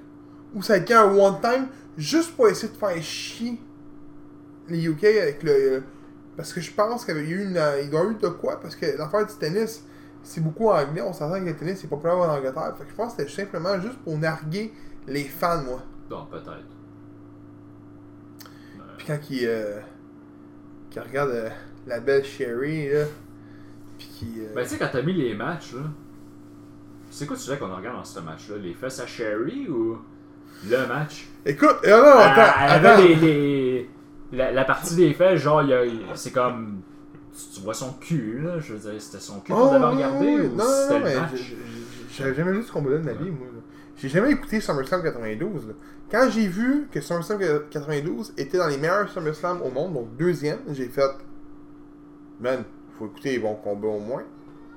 Ou ça a été un one-time juste pour essayer de faire chier les UK avec le. Parce que je pense qu'il y avait eu une. Il doit y avoir eu de quoi? Parce que l'affaire du tennis, c'est beaucoup anglais. On s'entend que le tennis c'est populaire en Angleterre. Fait que je pense que c'était simplement juste pour narguer les fans, moi. Non, peut-être. Puis quand il. Euh, qu'il regarde euh, la belle Sherry, là. Puis qui. euh, Ben, tu sais, quand t'as mis les matchs, là. C'est quoi tu sais qu'on regarde dans ce match-là? Les fesses à Sherry ou le match? Écoute, euh, non, non, attends, Ah, Elle attends. avait les, les- La, la partie des fesses, genre, c'est comme. Tu, tu vois son cul, là. Je veux dire, c'était son cul qu'on Oh, devait oui, regarder oui, ou Non, non, c'était le mais match? j'avais jamais vu ce combat-là de ma vie, moi. là. J'ai jamais écouté SummerSlam 92. Là. Quand j'ai vu que SummerSlam 92 était dans les meilleurs SummerSlam au monde, donc deuxième, j'ai fait. Man, faut écouter les bons combats au moins.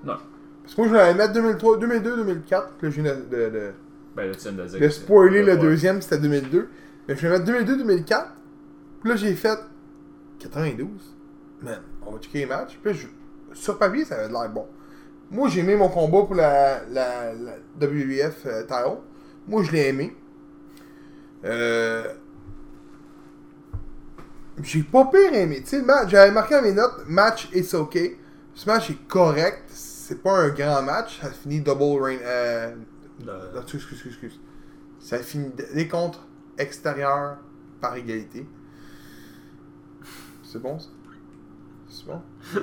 Non. Parce que moi, je voulais mettre 2003, 2002, 2004. Là, je viens de, de, de- Ben, viens de spoiler le deuxième, c'était 2002. Mais je vais mettre 2002, 2004. Puis là, j'ai fait 92. Man, on va checker les matchs. Puis là, je- sur papier, ça avait l'air bon. Moi, j'ai aimé mon combat pour la, la, la WWF euh, title. Moi, je l'ai aimé. Euh... J'ai pas pire aimé. Tu sais, j'avais marqué dans mes notes, match it's okay. Ce match est correct. C'est pas un grand match. Ça finit double rain. Euh... Non, excuse, excuse, excuse. Ça finit des contre extérieurs par égalité. C'est bon ça? C'est bon?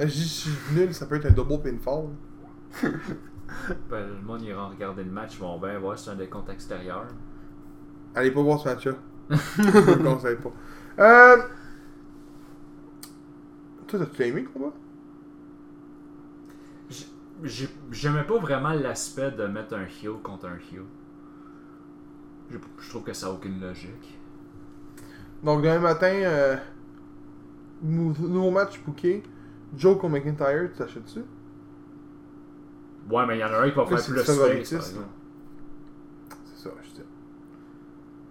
Euh, Je dis si je suis nul, ça peut être un double pinfall. Ben, le monde ira regarder le match, vont bien voir si c'est un décompte extérieur. Allez pas voir ce match-là. je vous le conseille pas. Euh... Toi, t'as-tu aimé le combat? J'aimais pas vraiment l'aspect de mettre un heel contre un heel. Je, je trouve que ça n'a aucune logique. Donc, demain matin, euh... nou- nouveau match booké. Joe contre McIntyre, tu t'achètes-tu? Ouais, mais il y en a un qui va faire c'est plus face. C'est ça, je dis.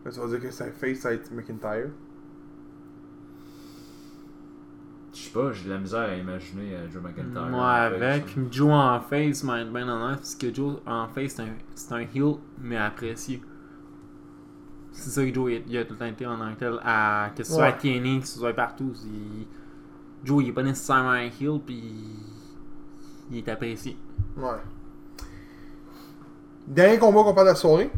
Là, tu vas dire que c'est un face, ça va être McIntyre. Je sais pas, j'ai de la misère à imaginer euh, Joe McIntyre. Fait, avec. Joe en face m'a bien honnête, parce que Joe en face, c'est un, c'est un heel, mais apprécié. C'est ça que Joe il, a tout le temps été en tant que tel. À, que ce soit à Ouais. TNA, que ce soit partout. Joe, il est pas nécessairement un heel, puis il est apprécié. Ouais. Dernier combat qu'on parle de la soirée.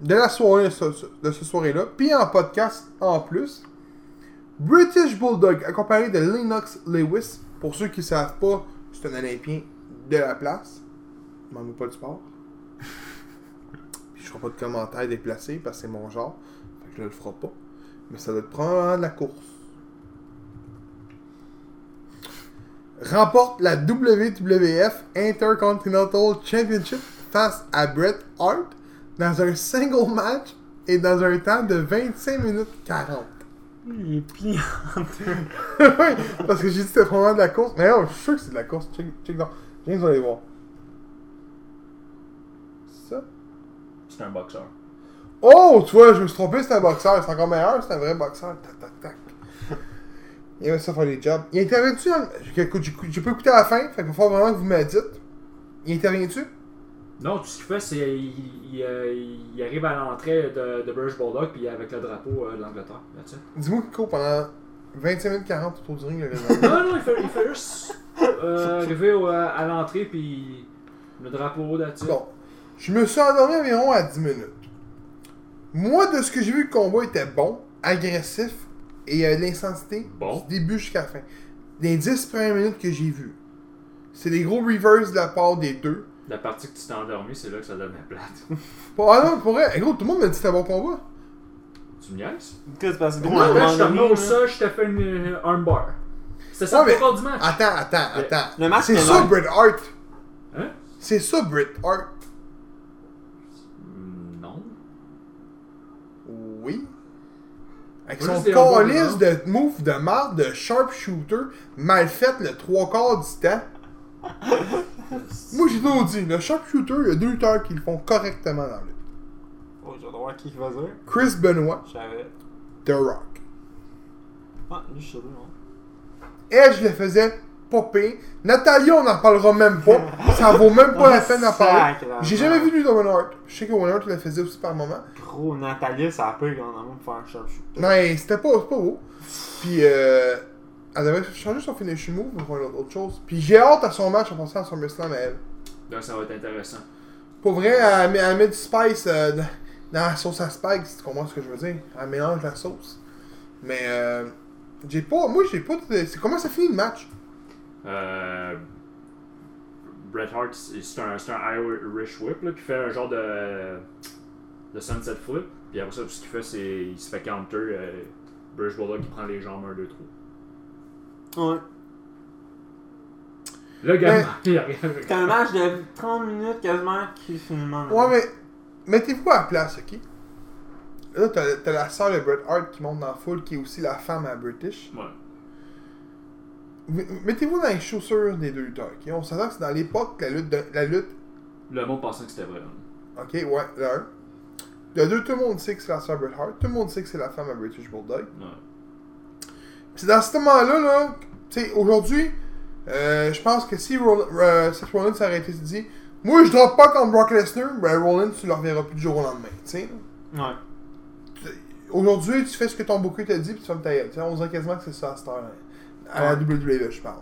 De la soirée de ce, de ce soirée-là. Puis en podcast en plus. British Bulldog, accompagné de Lennox Lewis. Pour ceux qui ne savent pas, c'est un Olympien de la place. Je m'en veux pas du sport. Puis je ferai pas de commentaires déplacés parce que c'est mon genre. Fait que je le ferai pas. Mais ça doit être probablement de la course. Remporte la WWF Intercontinental Championship face à Bret Hart dans un single match et dans un temps de 25 minutes 40. Il est plié en deux. oui, parce que j'ai dit que c'était vraiment de la course. Mais non, je suis sûr que c'est de la course. Check, check dans. Viens, vous allez voir. C'est ça? C'est un boxeur. Oh, tu vois, je me suis trompé, c'est un boxeur. C'est encore meilleur, c'est un vrai boxeur. Tac, tac, tac. Il aimait ça faire des jobs. Il intervient-tu dans... J'ai pas écouté à la fin, fait qu'il va falloir vraiment que vous me le dites. Il intervient-tu? Non, tout ce qu'il fait, c'est il, il, euh, il arrive à l'entrée de, de British Bulldog puis avec le drapeau euh, de l'Angleterre. Dis-moi qu'il court pendant 25 minutes 40 autour du ring. le. Non, non, il fait, il fait juste euh, arriver au- à l'entrée puis le drapeau it. Bon, je me suis endormi environ à 10 minutes. Moi, de ce que j'ai vu, le combat était bon, agressif, et il y Bon. du début jusqu'à la fin. Les 10 premières minutes que j'ai vues, c'est des gros reverse de la part des deux. La partie que tu t'es endormi, c'est là que ça devenait plate. Ah non, pour vrai, gros, tout le monde m'a dit que c'était un bon combat. tu me niaises? Qu'est-ce que c'est parce que Moi, un je t'ai donné, au sol, je t'ai fait une euh, armbar. C'était ça le record du match. Attends, attends, attends. le match C'est ça. Bret Hart. Hein? C'est ça, Bret Hart. Hmm, Non. Oui. Avec son calice non? de move de marde de sharpshooter mal fait le trois quarts du temps. Moi j'ai toujours dit, le sharpshooter, il y a deux lutteurs qui le font correctement dans le Oh, j'ai de voir qui va dire. Chris Benoit. The Rock. Ah, lui, je non. Edge le faisait popper. Natalia, on n'en parlera même pas. Ça vaut même pas la peine d'en parler. J'ai jamais vu lui de Owen Hart. Je sais que Owen Hart le faisait aussi par moment. Gros, Natalia, ça a peur qu'on a même faire un sharpshooter. Mais c'était pas, pas beau. Puis, euh, elle devrait changer son finishing move pour faire autre chose. Puis j'ai hâte à son match en pensant à son SummerSlam à elle. Là, ça va être intéressant. Pour vrai, elle met, elle met du spice euh, dans, dans la sauce à spike, si tu comprends ce que je veux dire? Elle mélange la sauce. Mais, euh, j'ai pas, moi j'ai pas, de- c'est comment ça finit le match? Euh, Bret Hart, c'est un, c'est un Irish Whip là, qui fait un genre de, de Sunset Flip. Puis après ça, tout ce qu'il fait, c'est il se fait counter. Euh, British Bulldog qui prend les jambes 1, 2, 3. Ouais. Le gars, il. C'est un match de 30 minutes quasiment qui finalement. Ouais, mais mettez-vous à la place, ok? Là, t'as t'as la sœur de Bret Hart qui monte dans la foule, qui est aussi la femme à British. Ouais. Mettez-vous dans les chaussures des deux lutteurs, ok? On s'entend que c'est dans l'époque, la lutte, de- la lutte Le monde pensait que c'était vrai. hein. Ok, ouais, un. De deux, tout le monde sait que c'est la sœur Bret Hart. Tout le monde sait que c'est la femme à British Bulldog. Ouais. Puis dans ce moment-là, là, tu sais, aujourd'hui, euh, je pense que si Roll- euh, Seth Rollins s'arrêtait et se dit Moi, je drop pas contre Brock Lesnar, ben Rollins, tu le reverras plus du jour au lendemain, tu sais. Ouais. Aujourd'hui, tu fais ce que ton bouquet t'a dit, puis tu fermes ta gueule. Tu sais, On dirait quasiment que c'est ça à cette heure À la WWE, je parle.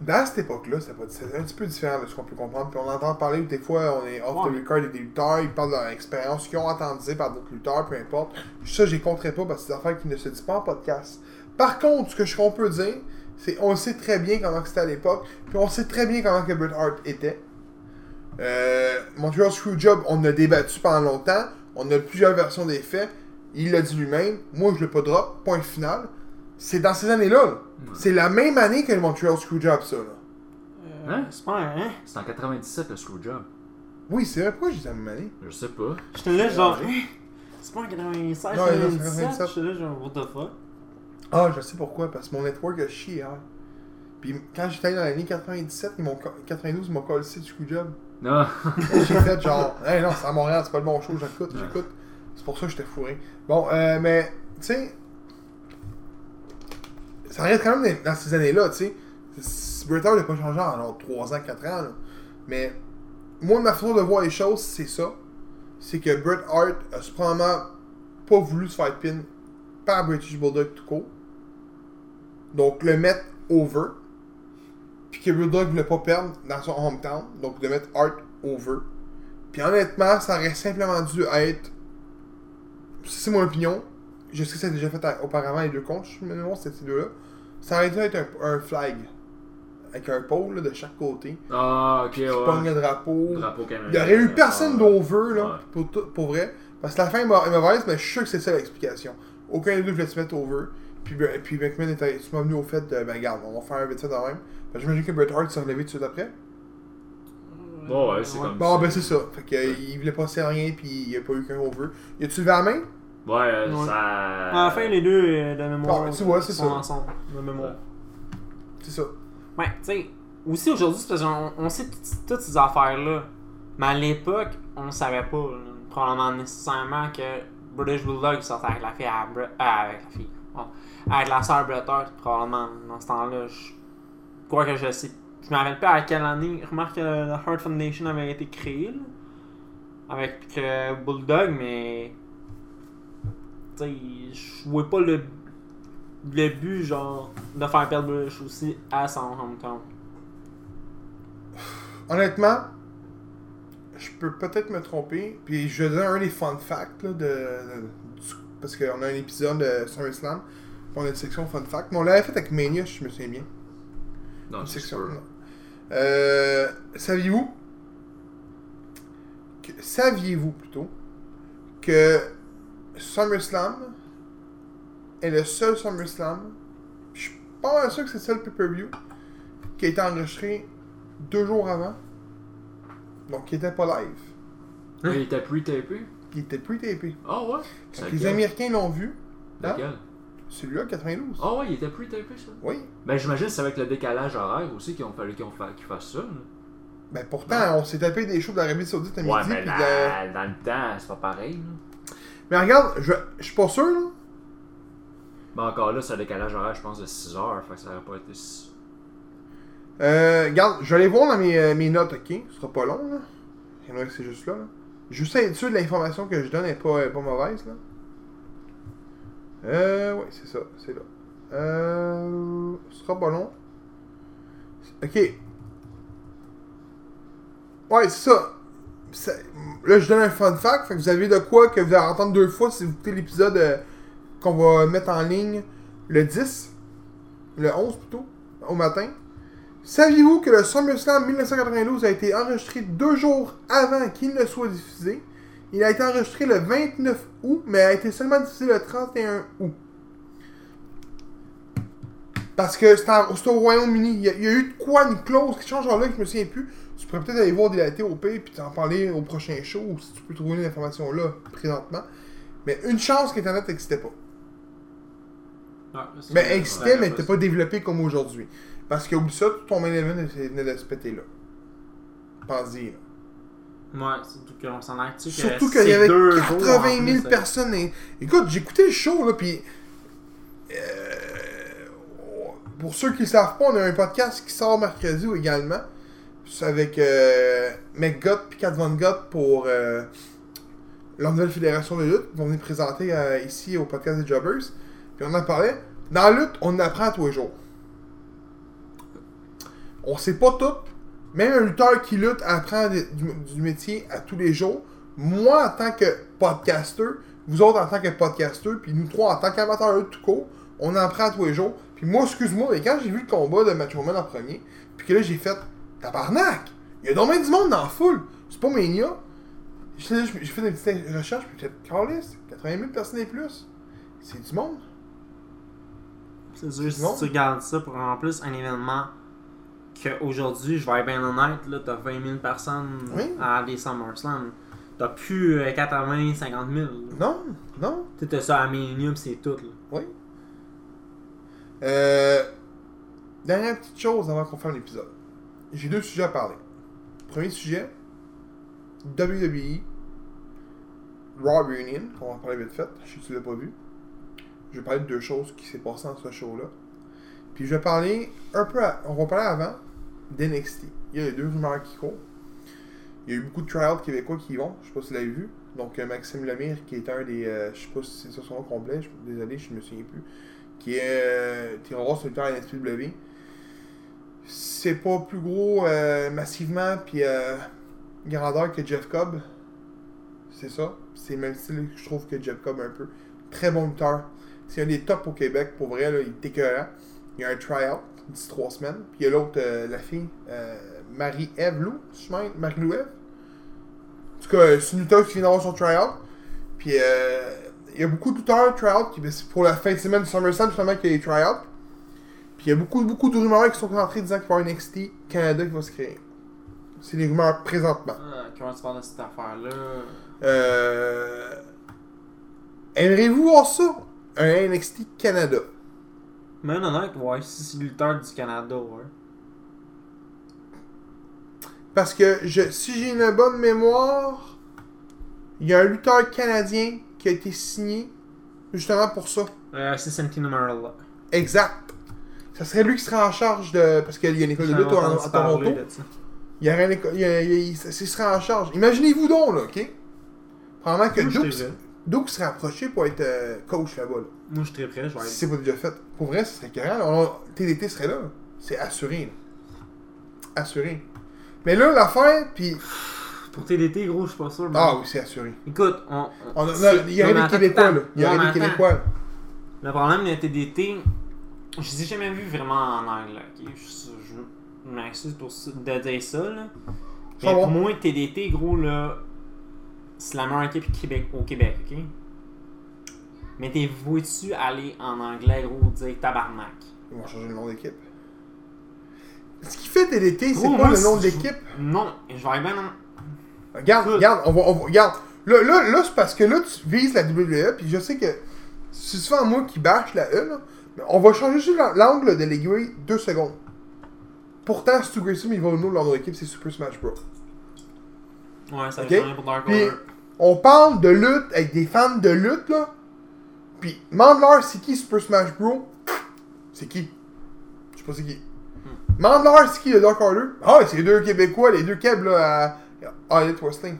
Dans cette époque-là, c'était un petit peu différent de ce qu'on peut comprendre. Puis on entend parler des fois, on est off the record des lutteurs, ils parlent de leur expérience qu'ils ont entendu par d'autres lutteurs, peu importe. Ça, j'y compterai pas parce que c'est des affaires qui ne se disent pas en podcast. Par contre, ce que je- qu'on peut dire, c'est on sait très bien comment c'était à l'époque, puis on sait très bien comment que Bret Hart était. Euh, Montreal Screwjob, on a débattu pendant longtemps. On a plusieurs versions des faits. Il l'a dit lui-même. Moi, je l'ai pas drop. Point final. C'est dans ces années-là. là. C'est la même année que le Montreal Screwjob, ça. Là. Euh, Hein? C'est pas un. Hein? C'est en 97 le Screwjob. Oui, c'est vrai. Pourquoi j'ai dit la même année? Je sais pas. J'étais là, genre. hein? C'est pas en 96, Non, c'est 97. 97. J'étais là, genre, what the fuck? Ah, je sais pourquoi. Parce que mon network a chié hier. Puis quand j'étais allé dans l'année 97, ils m'ont, 92, ils m'ont collé le Screwjob. Non. J'ai fait genre, hey, non, c'est à Montréal, c'est pas le bon show, j'écoute, Ouais. j'écoute. C'est pour ça que j'étais fourré. Bon, euh, mais, tu sais, ça reste quand même dans ces années-là, tu sais. Bret Hart n'a pas changé en 3 ans, 4 ans, là. Mais, moi, ma façon de voir les choses, c'est ça. C'est que Bret Hart a probablement pas voulu se faire pin par British Bulldog tout court. Donc, le mettre over. Puis que Bulldog voulait pas perdre dans son hometown. Donc, de mettre Hart over. Puis honnêtement, ça aurait simplement dû être. C'est mon opinion. Je sais que ça a déjà fait à- auparavant les deux comptes. Je me demande si c'était ces deux-là. Ça aurait dû être un, un flag. Avec un pôle là, de chaque côté. Ah, ok, Qui pogne ouais. le drapeau. Drapeau canadien. Il y aurait eu personne Ah, d'over, là, Ouais. pour, tout- pour vrai. Parce que la fin est mau- est mauvaise, mais je suis sûr que c'est ça l'explication. Aucun des deux voulait se mettre over. Puis, ben- puis McMahon était souvent venu au fait de, ben regarde, on va faire un vite fait de même. J'imagine que Bret Hart s'est relevé tout de suite après. Bon, ouais, c'est comme Bon, ben c'est ça. Fait que, euh, il voulait passer à rien, puis il n'y a pas eu qu'un over. Y a-tu levé la main? Ouais, euh, Ouais. ça. À la fin, les deux euh, de mémoire. Ah, tu vois, c'est sont ça. ensemble, de mémoire. C'est ça. Ouais, tu sais, aussi aujourd'hui, c'est parce qu'on on sait tout- toutes ces affaires-là. Mais à l'époque, on savait pas, là, probablement nécessairement, que British Bulldog sortait avec la fille à Bre- euh, avec la fille. Avec la sœur Bret Hart, probablement, dans ce temps-là. Je crois que je sais. Je me rappelle pas à quelle année. Remarque que la Heart Foundation avait été créée, là, Avec euh, Bulldog, mais. Je vois pas le, le but, genre, de faire perdre Bush aussi à son hometown. Honnêtement, je peux peut-être me tromper. Puis je vais donner un des fun facts là, de, de- du- parce qu'on a un épisode de SummerSlam. puis On a une section fun fact. Mais on l'avait fait avec Mania, je me souviens bien. Non, Une section. sûr. non. Euh, saviez-vous que, Saviez-vous plutôt que SummerSlam est le seul SummerSlam Je suis pas mal sûr que c'est le seul pay-per-view qui a été enregistré deux jours avant. Donc qui était pas live. Ah, Il était pre-tapé. Il était pre-tapé. Ah ouais? Quand C'est les? Américains l'ont vu, hein? Lequel? celui-là, 92. Ah ouais, il était pre-tapé ça? Oui. Ben j'imagine que c'est avec le décalage horaire aussi qu'ils ont fallu qu'ils fassent ça. là. Ben pourtant, on s'est tapé des shows de l'Arabie Saoudite à midi. Ouais, de dans le temps, c'est pas pareil. Là. Mais regarde, je, je suis pas sûr, là. Mais encore là, c'est un décalage horaire, je pense, de 6 heures. Fait que ça aurait pas été. si- Euh, regarde, je vais aller voir dans mes, euh, mes notes, ok? Ce sera pas long, là. Il y en a que c'est juste là, là. Juste être sûr de l'information que je donne n'est pas, est pas mauvaise, là. Euh, ouais, c'est ça, c'est là. Euh, ce sera pas long. Ok. Ouais, c'est ça. Là, je donne un fun fact. Fait que vous avez de quoi que vous allez entendre deux fois si vous écoutez l'épisode euh, qu'on va mettre en ligne le 10. Le 11 plutôt. Au matin. Saviez-vous que le SummerSlam 1992 a été enregistré deux jours avant qu'il ne soit diffusé? Il a été enregistré le 29 août, mais a été seulement diffusé le 31 août. Parce que c'est au Royaume-Uni. Il y, a, il y a eu de quoi, une clause qui change genre là que je me souviens plus. Tu pourrais peut-être aller voir des au pire puis t'en parler au prochain show ou si tu peux trouver l'information là présentement. Mais une chance qu'Internet n'existait pas. Ouais, c'est- Mais Ben, existait, mais n'était pas développé comme aujourd'hui. Parce que oublie ça, tout ton main event venait de se péter là. Pense-y. Ouais, surtout qu'on s'en a Surtout qu'il y avait deux jours 80 en 000 plus, personnes. et- Écoute, écouté le show, là, puis... euh, Pour ceux qui ne savent pas, on a un podcast qui sort mercredi également. C'est avec euh, McGutt puis Kat Von Gott pour euh, nouvelle fédération de lutte. Ils vont venir présenter euh, ici au podcast des Jobbers. Puis on en parlait. Dans la lutte, on apprend tous les jours. On sait pas tout. Même un lutteur qui lutte apprend du, métier à tous les jours. Moi, en tant que podcaster, vous autres en tant que podcaster, puis nous trois en tant qu'amateurs tout court, on en apprend tous les jours. Puis moi, excuse-moi, mais quand j'ai vu le combat de Macho Man en premier, puis que là, j'ai fait tabarnak! Il y a donc bien du monde dans la foule. C'est pas Mania. J'ai fait une petite recherche, puis fait Carlis, 80 000 personnes et plus. C'est du monde. C'est sûr, si tu regardes ça pour en plus un événement qu'aujourd'hui, je vais être bien honnête, là, t'as 20 000 personnes Oui. à des SummerSlam. T'as plus euh, 80, 50 000. là. Non, non. T'as ça à Millennium, c'est tout. Là. Oui. Euh, dernière petite chose avant qu'on fasse l'épisode. J'ai deux sujets à parler. Premier sujet, WWE Raw Reunion, on va parler vite fait, je sais que tu l'as pas vu. Je vais parler de deux choses qui s'est passé dans ce show-là. Puis je vais parler un peu, à- on va parler avant d'NXT. Il y a les deux rumeurs qui courent. Il y a eu beaucoup de tryouts québécois qui y vont, je sais pas si vous l'avez vu. Donc euh, Maxime Lemire, qui est un des, euh, je sais pas si c'est ça son nom complet, je- désolé, je me souviens plus, qui est, voir sur le terrain NSPW. C'est pas plus gros euh, massivement puis euh, grandeur que Jeff Cobb. C'est ça. C'est le même style que je trouve que Jeff Cobb un peu. Très bon lutteur. C'est un des tops au Québec. Pour vrai, il est écœurant. Il y a un tryout d'ici trois semaines. Puis il y a l'autre, euh, la fille, euh, Marie-Ève Lou, je Marie-Lou. En tout cas, c'est une lutteuse qui vient d'avoir son tryout. Puis euh, il y a beaucoup de lutteurs tryout ben, c'est pour la fin de semaine du SummerSlam justement qu'il y a les tryouts. Puis il y a beaucoup, beaucoup de rumeurs qui sont entrées disant qu'il va y avoir un NXT Canada qui va se créer. C'est les rumeurs présentement. Ah, comment tu parles de cette affaire-là? Euh... Aimeriez-vous voir ça? Un NXT Canada. Mais honnête, ouais, si c'est lutteur du Canada, ouais. Parce que je, si j'ai une bonne mémoire, il y a un lutteur canadien qui a été signé justement pour ça. Euh, c'est Marella. Exact. Ça serait lui qui serait en charge de. Parce qu'il y a une école de lutte à, à Toronto. Il y aurait une école. Il, y a- il y a- il- serait en charge. Imaginez-vous donc, là, ok? Probablement que. Duke serait approché pour être euh, coach là-bas. Là. Moi, je suis très prêt. Je vais Si être... c'est pas déjà fait. Pour vrai, ce serait carré. TDT serait là. C'est assuré. là. Assuré. Mais là, l'affaire, puis. Pour TDT, gros, je suis pas sûr. mais- Ah oui, c'est assuré. Écoute, on. On a- il y non, des Québécois, là. Il y mais des. Québécois. Le problème de TDT, je les ai jamais vus vraiment en anglais. ok? Je, m'insiste pour ça- de dire ça. Là. Ça Mais pour moi, TDT, gros, là, c'est la meilleure équipe Québec, au Québec, ok? Mais t'es voué-tu aller en anglais, gros, dire tabarnak? Ils vont changer le nom d'équipe. Ce qui fait TDT, c'est pas le nom d'équipe? Non, je vais bien en... Regarde, regarde, on va, on va- regarde. Là, là, là c'est parce que là, tu vises la WWE, puis je sais que c'est souvent moi qui bâche la E, là, mais on va changer juste l'an- l'angle de l'aiguille deux secondes. Pourtant, Stu Grayson, il va au nom de leur équipe, c'est Super Smash Bros. Ouais, ça va Ok? changer pour Dark Puis, Order. on parle de lutte avec des fans de lutte, là. Puis, Mandler, c'est qui Super Smash Bros? C'est qui? Je sais pas c'est qui. Mandler, c'est qui le Dark Order? Ah, c'est les deux Québécois, les deux Keb, là, à Elite Wrestling.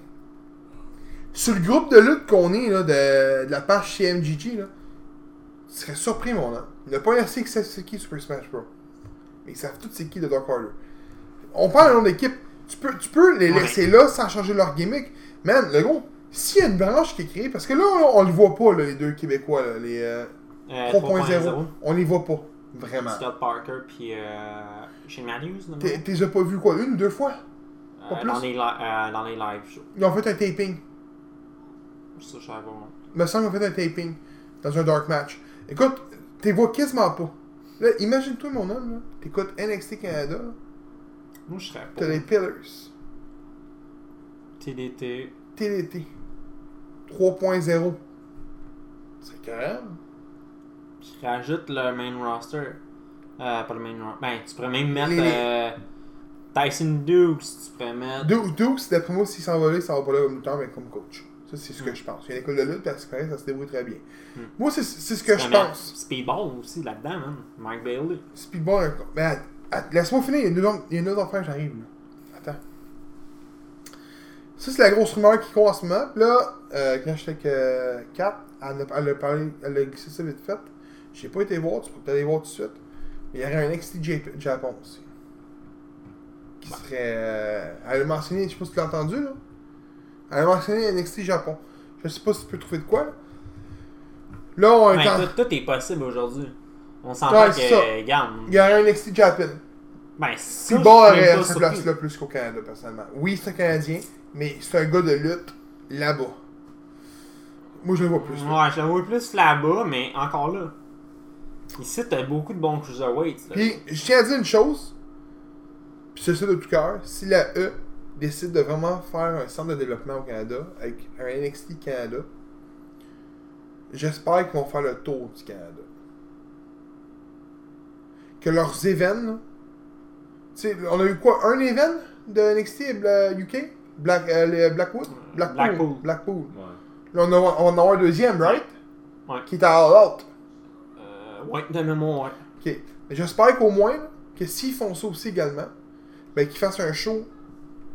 Sur le groupe de lutte qu'on est, là, de, de la page CMGG, là, tu serais surpris, mon homme. Il n'a pas assez que c'est qui Super Smash Bros. Mais ils savent tous c'est qui le Dark Order. On parle de nom d'équipe. Tu peux, tu peux les laisser là sans changer leur gimmick. Man, le gros, s'il y a une branche qui est créée, parce que là, on, on le voit pas, là, les deux Québécois, là, les euh, Euh, 3.0. On les voit pas, vraiment. Scott Parker puis euh, Shane Matthews. T'es déjà pas vu quoi, une, deux fois? Euh, pas plus? dans, les li- euh, dans les live shows. Ils ont fait un taping. Ça, je savais pas. Il me semble qu'ils ont fait un taping dans un dark match. Écoute, t'es vois quasiment pas. Là, imagine-toi, mon homme, là. T'écoutes NXT Canada. Moi, je serais pas. T'as les Pillars. TDT. TDT. 3.0. C'est carré. Je rajoute le main roster. Euh, pas le main roster. Ben, tu pourrais même mettre Les- euh, Tyson Dukes. Tu pourrais mettre. Duke, Duke, c'est d'après moi, s'il s'en va là, il s'en va pas là comme lutteur, mais comme coach. Ça, c'est ce que Mm. je pense. Il y a une école de lutte, puis à ce paraît, ça se débrouille très bien. Mm. Moi, c'est ce que je pense. Speedball aussi là-dedans, man. Mike Bailey. Speedball, un- mais laisse-moi finir, il y a une autre- il y a une autre affaire, j'arrive. Attends. Ça, c'est la grosse rumeur qui court en ce moment. Là, euh, quand j'étais avec euh, Kat, elle a, elle a parlé, elle a glissé ça vite fait. J'ai pas été voir, tu peux peut-être aller voir tout de suite. Mais il y aurait un Jap- Japon aussi. Qui serait. euh, elle a mentionné, je sais pas si tu l'as entendu là. Elle a mentionné NXT Japon. Je sais pas si tu peux trouver de quoi là. Là, on est Ben, en- tout, tout est possible aujourd'hui. On s'entend Ouais, c'est que, regarde. Il y aurait un NXT Japan. Ben, je bon à pas sa surpris. place là plus qu'au Canada, personnellement. Oui, c'est un Canadien, mais c'est un gars de lutte là-bas. Moi, je le vois plus. là. Ouais, je le vois plus là-bas, mais encore là. Ici, t'as beaucoup de bons cruiserweights. Puis, je tiens à dire une chose, puis c'est ça de tout cœur, si la E décide de vraiment faire un centre de développement au Canada, avec un NXT Canada, j'espère qu'ils vont faire le tour du Canada. Que leurs événements, tu sais, on a eu quoi, un événement de NXT euh, UK? Black, euh, les Blackwood? Blackpool. Blackpool. Blackpool. Ouais. Là, on, a, on va en avoir un deuxième, right? Ouais. Qui est à All Out. Euh, ouais, de mémoire, ouais. Ok. J'espère qu'au moins, que s'ils font ça aussi également, ben qu'ils fassent un show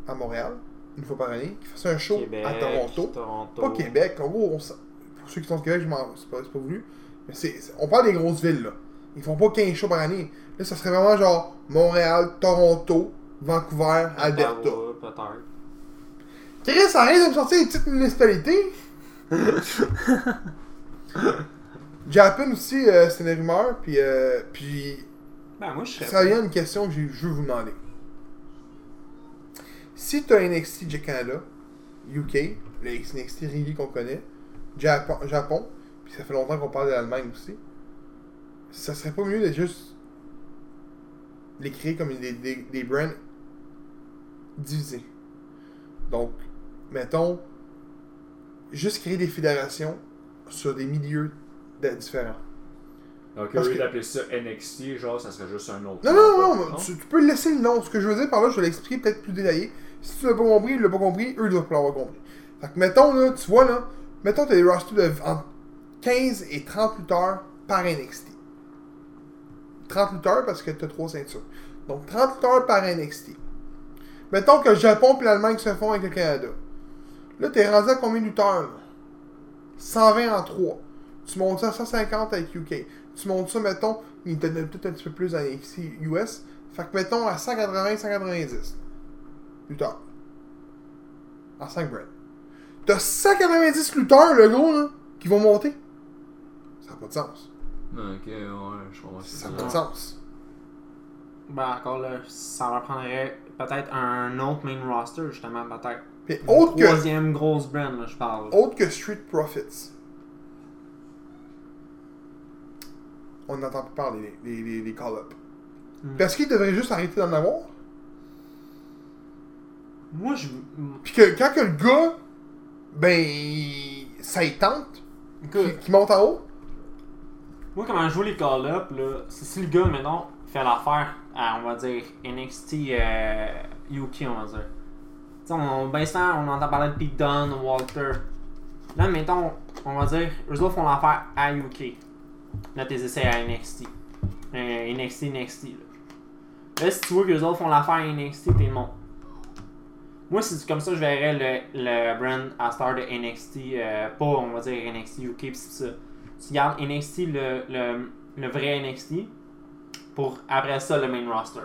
à Montréal, une fois par année, qu'ils fassent un show Québec, à Toronto. Toronto. Pas Québec, en gros, on s- pour ceux qui sont au Québec, je m'en- c'est pas, c'est pas voulu. Mais c'est, on parle des grosses villes, là. Ils font pas 15 shows par année. Là, ça serait vraiment genre Montréal, Toronto, Vancouver, Alberta. Ottawa, peut-être. Chris, ça arrête de me sortir des petites municipalités. Japan aussi, euh, c'est une rumeur, puis, euh, puis Ben, moi, je serais. Ça vient une question que j'ai- je veux vous demander. Si tu as NXT Canada, UK, le NXT Riley qu'on connaît, Japon, Japon, puis ça fait longtemps qu'on parle de l'Allemagne aussi, ça serait pas mieux de juste les créer comme des, des, des brands divisés. Donc, mettons, juste créer des fédérations sur des milieux différents. Donc, Parce au lieu que- d'appeler ça NXT, genre, ça serait juste un autre. Non, nom, non, non, pas- tu, tu peux laisser le nom. Ce que je veux dire par là, je vais l'expliquer peut-être plus détaillé. Si tu l'as pas compris, il l'a pas compris, eux, doivent pas l'avoir compris. Fait que, mettons, là, tu vois, là, mettons, t'as des rosters de entre 15 et 30 lutteurs par NXT. 30 lutteurs parce que tu as 3 ceintures. Donc 30 lutteurs par NXT. Mettons que le Japon et l'Allemagne se font avec le Canada. Là, t'es rendu à combien de lutteurs? là? 120 en 3. Tu montes ça à 150 avec UK. Tu montes ça, mettons, il te donne peut-être un petit peu plus à NXT US. Fait que mettons à 180-190 lutteurs. En 5 brands. T'as 190 lutteurs, le gros, là, qui vont monter. Ça n'a pas de sens. Ok, ouais, je comprends. Ça n'a pas de sens. Ben, encore là, ça leur prendrait peut-être un autre main roster, justement, peut-être. Puis autre que, Troisième grosse brand, là, je parle. autre que Street Profits. On n'entend plus parler des, des, des- des call-ups. Hmm. Parce qu'ils devraient juste arrêter d'en avoir. Moi, je. Puis que quand que le gars, ben, ça y tente, qui, qui monte en haut, moi, comment je joue les call-up, là, c'est si le gars, maintenant, fait l'affaire à, on va dire, NXT euh, UK, on va dire. Tu sais, on, ben, on entend parler de Pete Dunne, Walter. Là, mettons, on va dire, eux autres font l'affaire à UK. Là, tes essais à NXT. Euh, NXT, NXT, là. Là, si tu vois que les autres font l'affaire à NXT, t'es bon. Moi, c'est comme ça, je verrais le, le brand à star de NXT, euh, pas, on va dire, NXT UK, pis c'est ça. Tu gardes NXT, le, le, le vrai NXT, pour après ça, le main roster.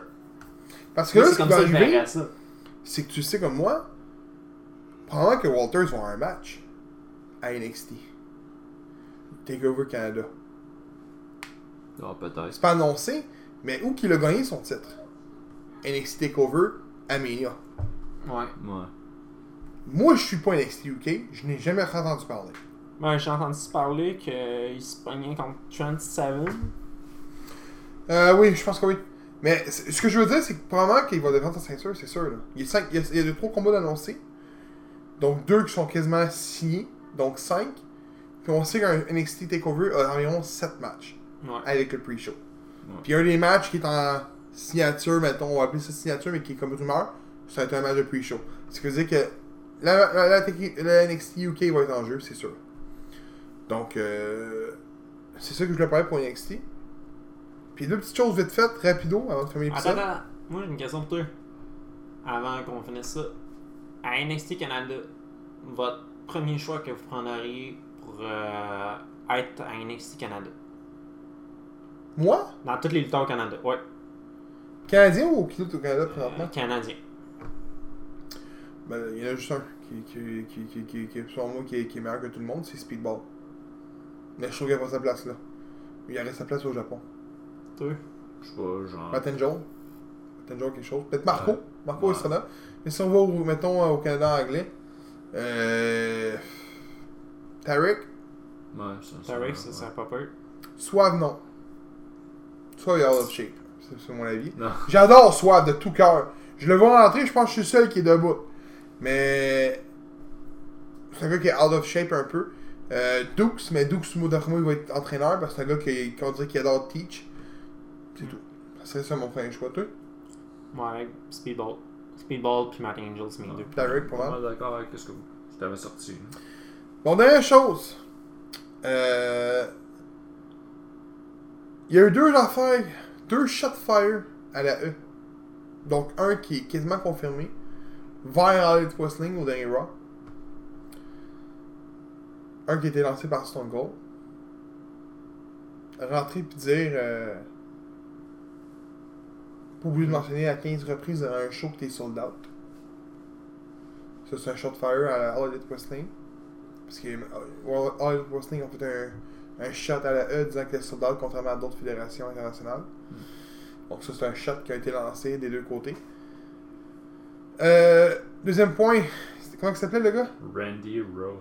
parce que là, c'est ce qui comme va ça que je arriver, verrais ça. c'est que tu sais comme moi, pendant que Walters va un match à NXT, Takeover Canada. Ah, peut-être. C'est pas annoncé, mais où qu'il a gagné son titre? NXT Takeover à Mania. Ouais. Ouais. Moi, je suis pas NXT UK, je n'ai jamais entendu parler. Ben, j'ai entendu parler qu'il se pognait contre Trent Seven. Euh, oui, je pense que oui. Mais ce que je veux dire, c'est que probablement qu'il va défendre sa ceinture, c'est sûr. Là. Il, y a cinq, il, y a, il y a deux, trois combats d'annoncés. Donc deux qui sont quasiment signés. Donc cinq. Puis on sait qu'un NXT TakeOver a environ 7 matchs Ouais. avec le pre-show. Ouais. Puis un des matchs qui est en signature, mettons, on va appeler ça signature, mais qui est comme rumeur, ça va être un match de pre-show. Ce qui veut dire que la, la, la, la NXT UK va être en jeu, c'est sûr. Donc, euh, c'est ça que je voulais parler pour NXT. Puis deux petites choses vite faites, rapido, avant de fermer Attends, l'épisode. attends. Moi, j'ai une question pour toi. Avant qu'on finisse ça. À NXT Canada, votre premier choix que vous prendriez pour euh, être à NXT Canada? Moi, Dans tous les lutteurs au Canada. Ouais. Canadien ou qui lutte au Canada Euh, présentement? Canadien. Ben, il y en a juste un qui, qui, qui, qui, qui, qui, selon moi, qui est, qui est meilleur que tout le monde, c'est Speedball. Mais je trouve qu'il n'a pas sa place là. Il aurait sa place au Japon. Toi? Je sais pas, genre. Matenjo. Matenjo quelque chose. Peut-être Marco. Ouais. Marco Ouais. il sera là. Mais si on va, au, mettons, au Canada anglais. Euh... Tarek. Ouais, ça. Tarek, ça, ouais. ça a pas peur. Suave, non. Suave est out of shape. C'est mon avis. J'adore Suave de tout cœur. Je le vois rentrer, je pense que je suis le seul qui est debout. Mais. C'est un gars qui est out of shape un peu. Euh, Dukes, mais Dukes Mudarmo, il va être entraîneur parce que c'est un gars qui, qu'on dirait qu'il adore teach. C'est tout. C'est ça mon premier choix, toi. Ouais, Speedball. Speedball puis Matt Angel, c'est mes deux. Tarek, pour moi. d'accord avec ce que je t'avais sorti. Bon, dernière chose. Euh... Il y a eu deux affaires, deux shot fire à la E. Donc, un qui est quasiment confirmé vers Alex Wrestling au dernier Raw. Un qui a été lancé par Stone Cold. Rentrer puis dire. Euh... Pas oublier de mentionner à 15 reprises dans un show que t'es sold out. Ça, c'est un shot fire à Elite Wrestling. Parce que euh, All Elite Wrestling ont fait un, un shot à la E disant que les soldats, contrairement à d'autres fédérations internationales. Donc ça, c'est un shot qui a été lancé des deux côtés. Euh, deuxième point, comment il s'appelait le gars? Randy Rowe.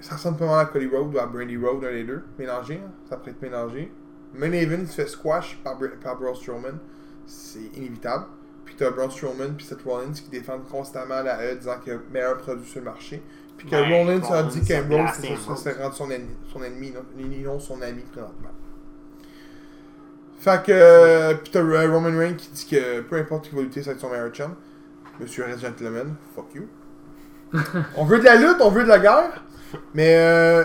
Ça ressemble pas mal à Cody Rhodes ou à Brandy Rhodes, un des deux. Mélangé, hein? ça pourrait être mélangé. Main se fait squash par, Br- par Braun Strowman. C'est inévitable. Puis t'as Braun Strowman puis Seth Rollins qui défendent constamment la E disant qu'il y a meilleur produit sur le marché. Puis que Ouais, Rollins a dit qu'Ambrose serait rendu son ennemi, son ennemi non, non son ami présentement. Fait que. euh, Puis t'as Roman Reigns qui dit que peu importe qui va lutter, ça va être son meilleur chum. Monsieur Red Gentleman, fuck you. on veut de la lutte, on veut de la guerre. Mais euh,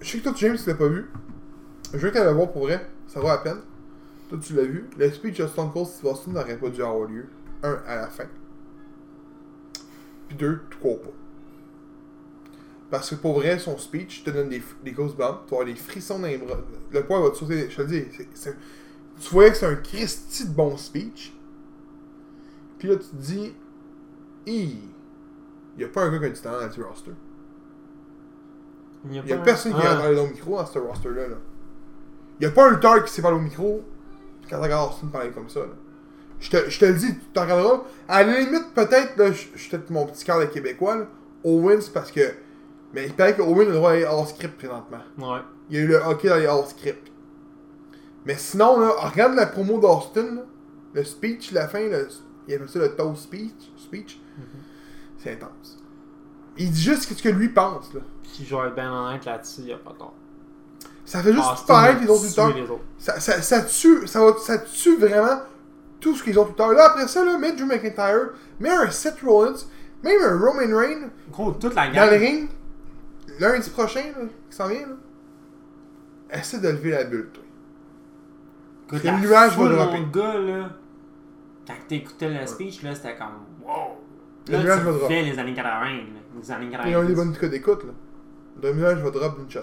Je sais que toi, James, tu l'as pas vu. Je veux qu'elle le voir pour vrai. Ça vaut la peine. Toi, tu l'as vu. Le speech de Stone Cold Steve Austin n'aurait pas dû avoir lieu. Un, à la fin. Puis deux, tu cours pas. Parce que pour vrai, son speech te donne des, des goosebumps. Tu vas avoir des frissons dans les bras. Le poids va te sauter. Je te le dis. tu voyais que c'est un Christy de bon speech. Puis là, tu te dis. Il n'y a pas un gars qui a du talent dans ce roster. Il y a, y a un- personne qui Ah, rentre parler au micro dans ce roster-là. Là. Il y a pas un lutteur qui sait parler au micro quand tu regardes Austin parler comme ça. Là. Je, te, je te le dis, tu t'en regarderas. À la limite, peut-être, là, je je suis peut-être mon petit cœur de Québécois, là, Owens, parce que. Mais il paraît que Owens a le droit d'aller hors script présentement. Ouais. Il y a eu le hockey dans les hors script. Mais sinon, là, regarde la promo d'Austin, le speech, la fin, le, il appelle ça le toast speech. speech. C'est intense. Il dit juste ce que lui pense. Là. Puis je vais être bien honnête là-dessus, y a pas tort. Ça fait juste a les autres lutteurs. Ça, ça, ça tue, ça, va- ça tue vraiment tout ce qu'ils ont tout à l'heure. Là, après ça, là, mets Drew McIntyre, mets un Seth Rollins, même un Roman Reigns Gros, toute la dans le gamme. ring, lundi prochain, là, qui s'en vient, là. Essaie de lever la bulle, toi. Écoute, le nuage va dropper. gars, là, quand t'écoutais le speech, là, c'était comme wow. Le Là, nuage va dropper. les années 80, là, les années 90. Ils ont eu des bonnes codes d'écoute, là. Le nuage va drop d'une shot.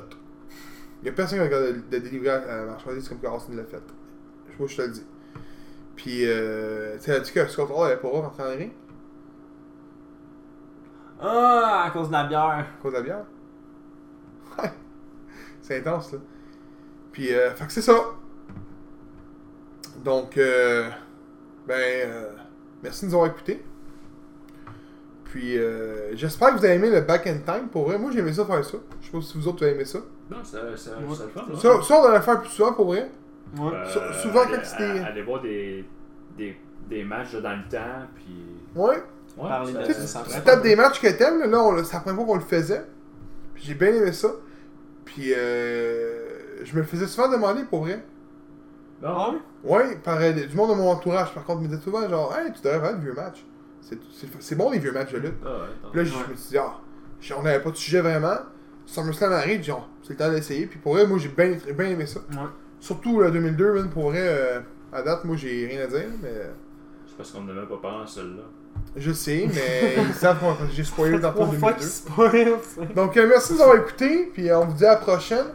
Il y a personne qui regarde de, délivrer à la marchandise comme Carlson l'a fait. Moi, je te le dis. Puis, euh, tu sais, as-tu que Scott Hall avait pas dans le ring Ah, à cause de la bière. à cause de la bière? C'est intense, là. Puis, euh, fait que c'est ça. Donc, euh, ben, euh, merci de nous avoir écoutés. Puis, euh, j'espère que vous avez aimé le back in time. Pour vrai, moi, j'ai aimé ça faire ça. Je sais pas si vous autres, vous avez aimé ça. Non, c'est c'est- Ouais. c'est le fun. Ça, ça, on devrait le faire plus souvent, pour vrai. Ouais. Euh, Sou- souvent, aller- quand c'était- Aller voir des, des, des matchs là, dans le temps, puis. Ouais. Ouais, Parler ça- de Tu ça, ça tapes des matchs que t'aimes, là, là, on c'est la première fois qu'on le faisait. Puis j'ai bien aimé ça. Puis euh, je me le faisais souvent demander pour vrai. Ah ouais? Ouais, par euh, du monde de mon entourage, par contre, me disait souvent genre, hey, tu devrais faire le vieux match. C'est- bon les vieux matchs de lutte. Ah ouais. Puis là, je me suis dit, ah, on n'avait pas de sujet vraiment. SummerSlam arrive, genre, c'est le temps d'essayer. Puis pour vrai, moi, j'ai bien bien aimé ça. Ouais. Surtout le 2002, man, pour vrai, euh, à date, moi, j'ai rien à dire, mais. C'est parce qu'on ne même pas parlé en celle-là. Je sais, mais ils savent j'ai spoilé dans fois 2002. qu'il spoil, c'est- Donc, euh, merci de nous avoir écoutés, puis euh, on vous dit à la prochaine.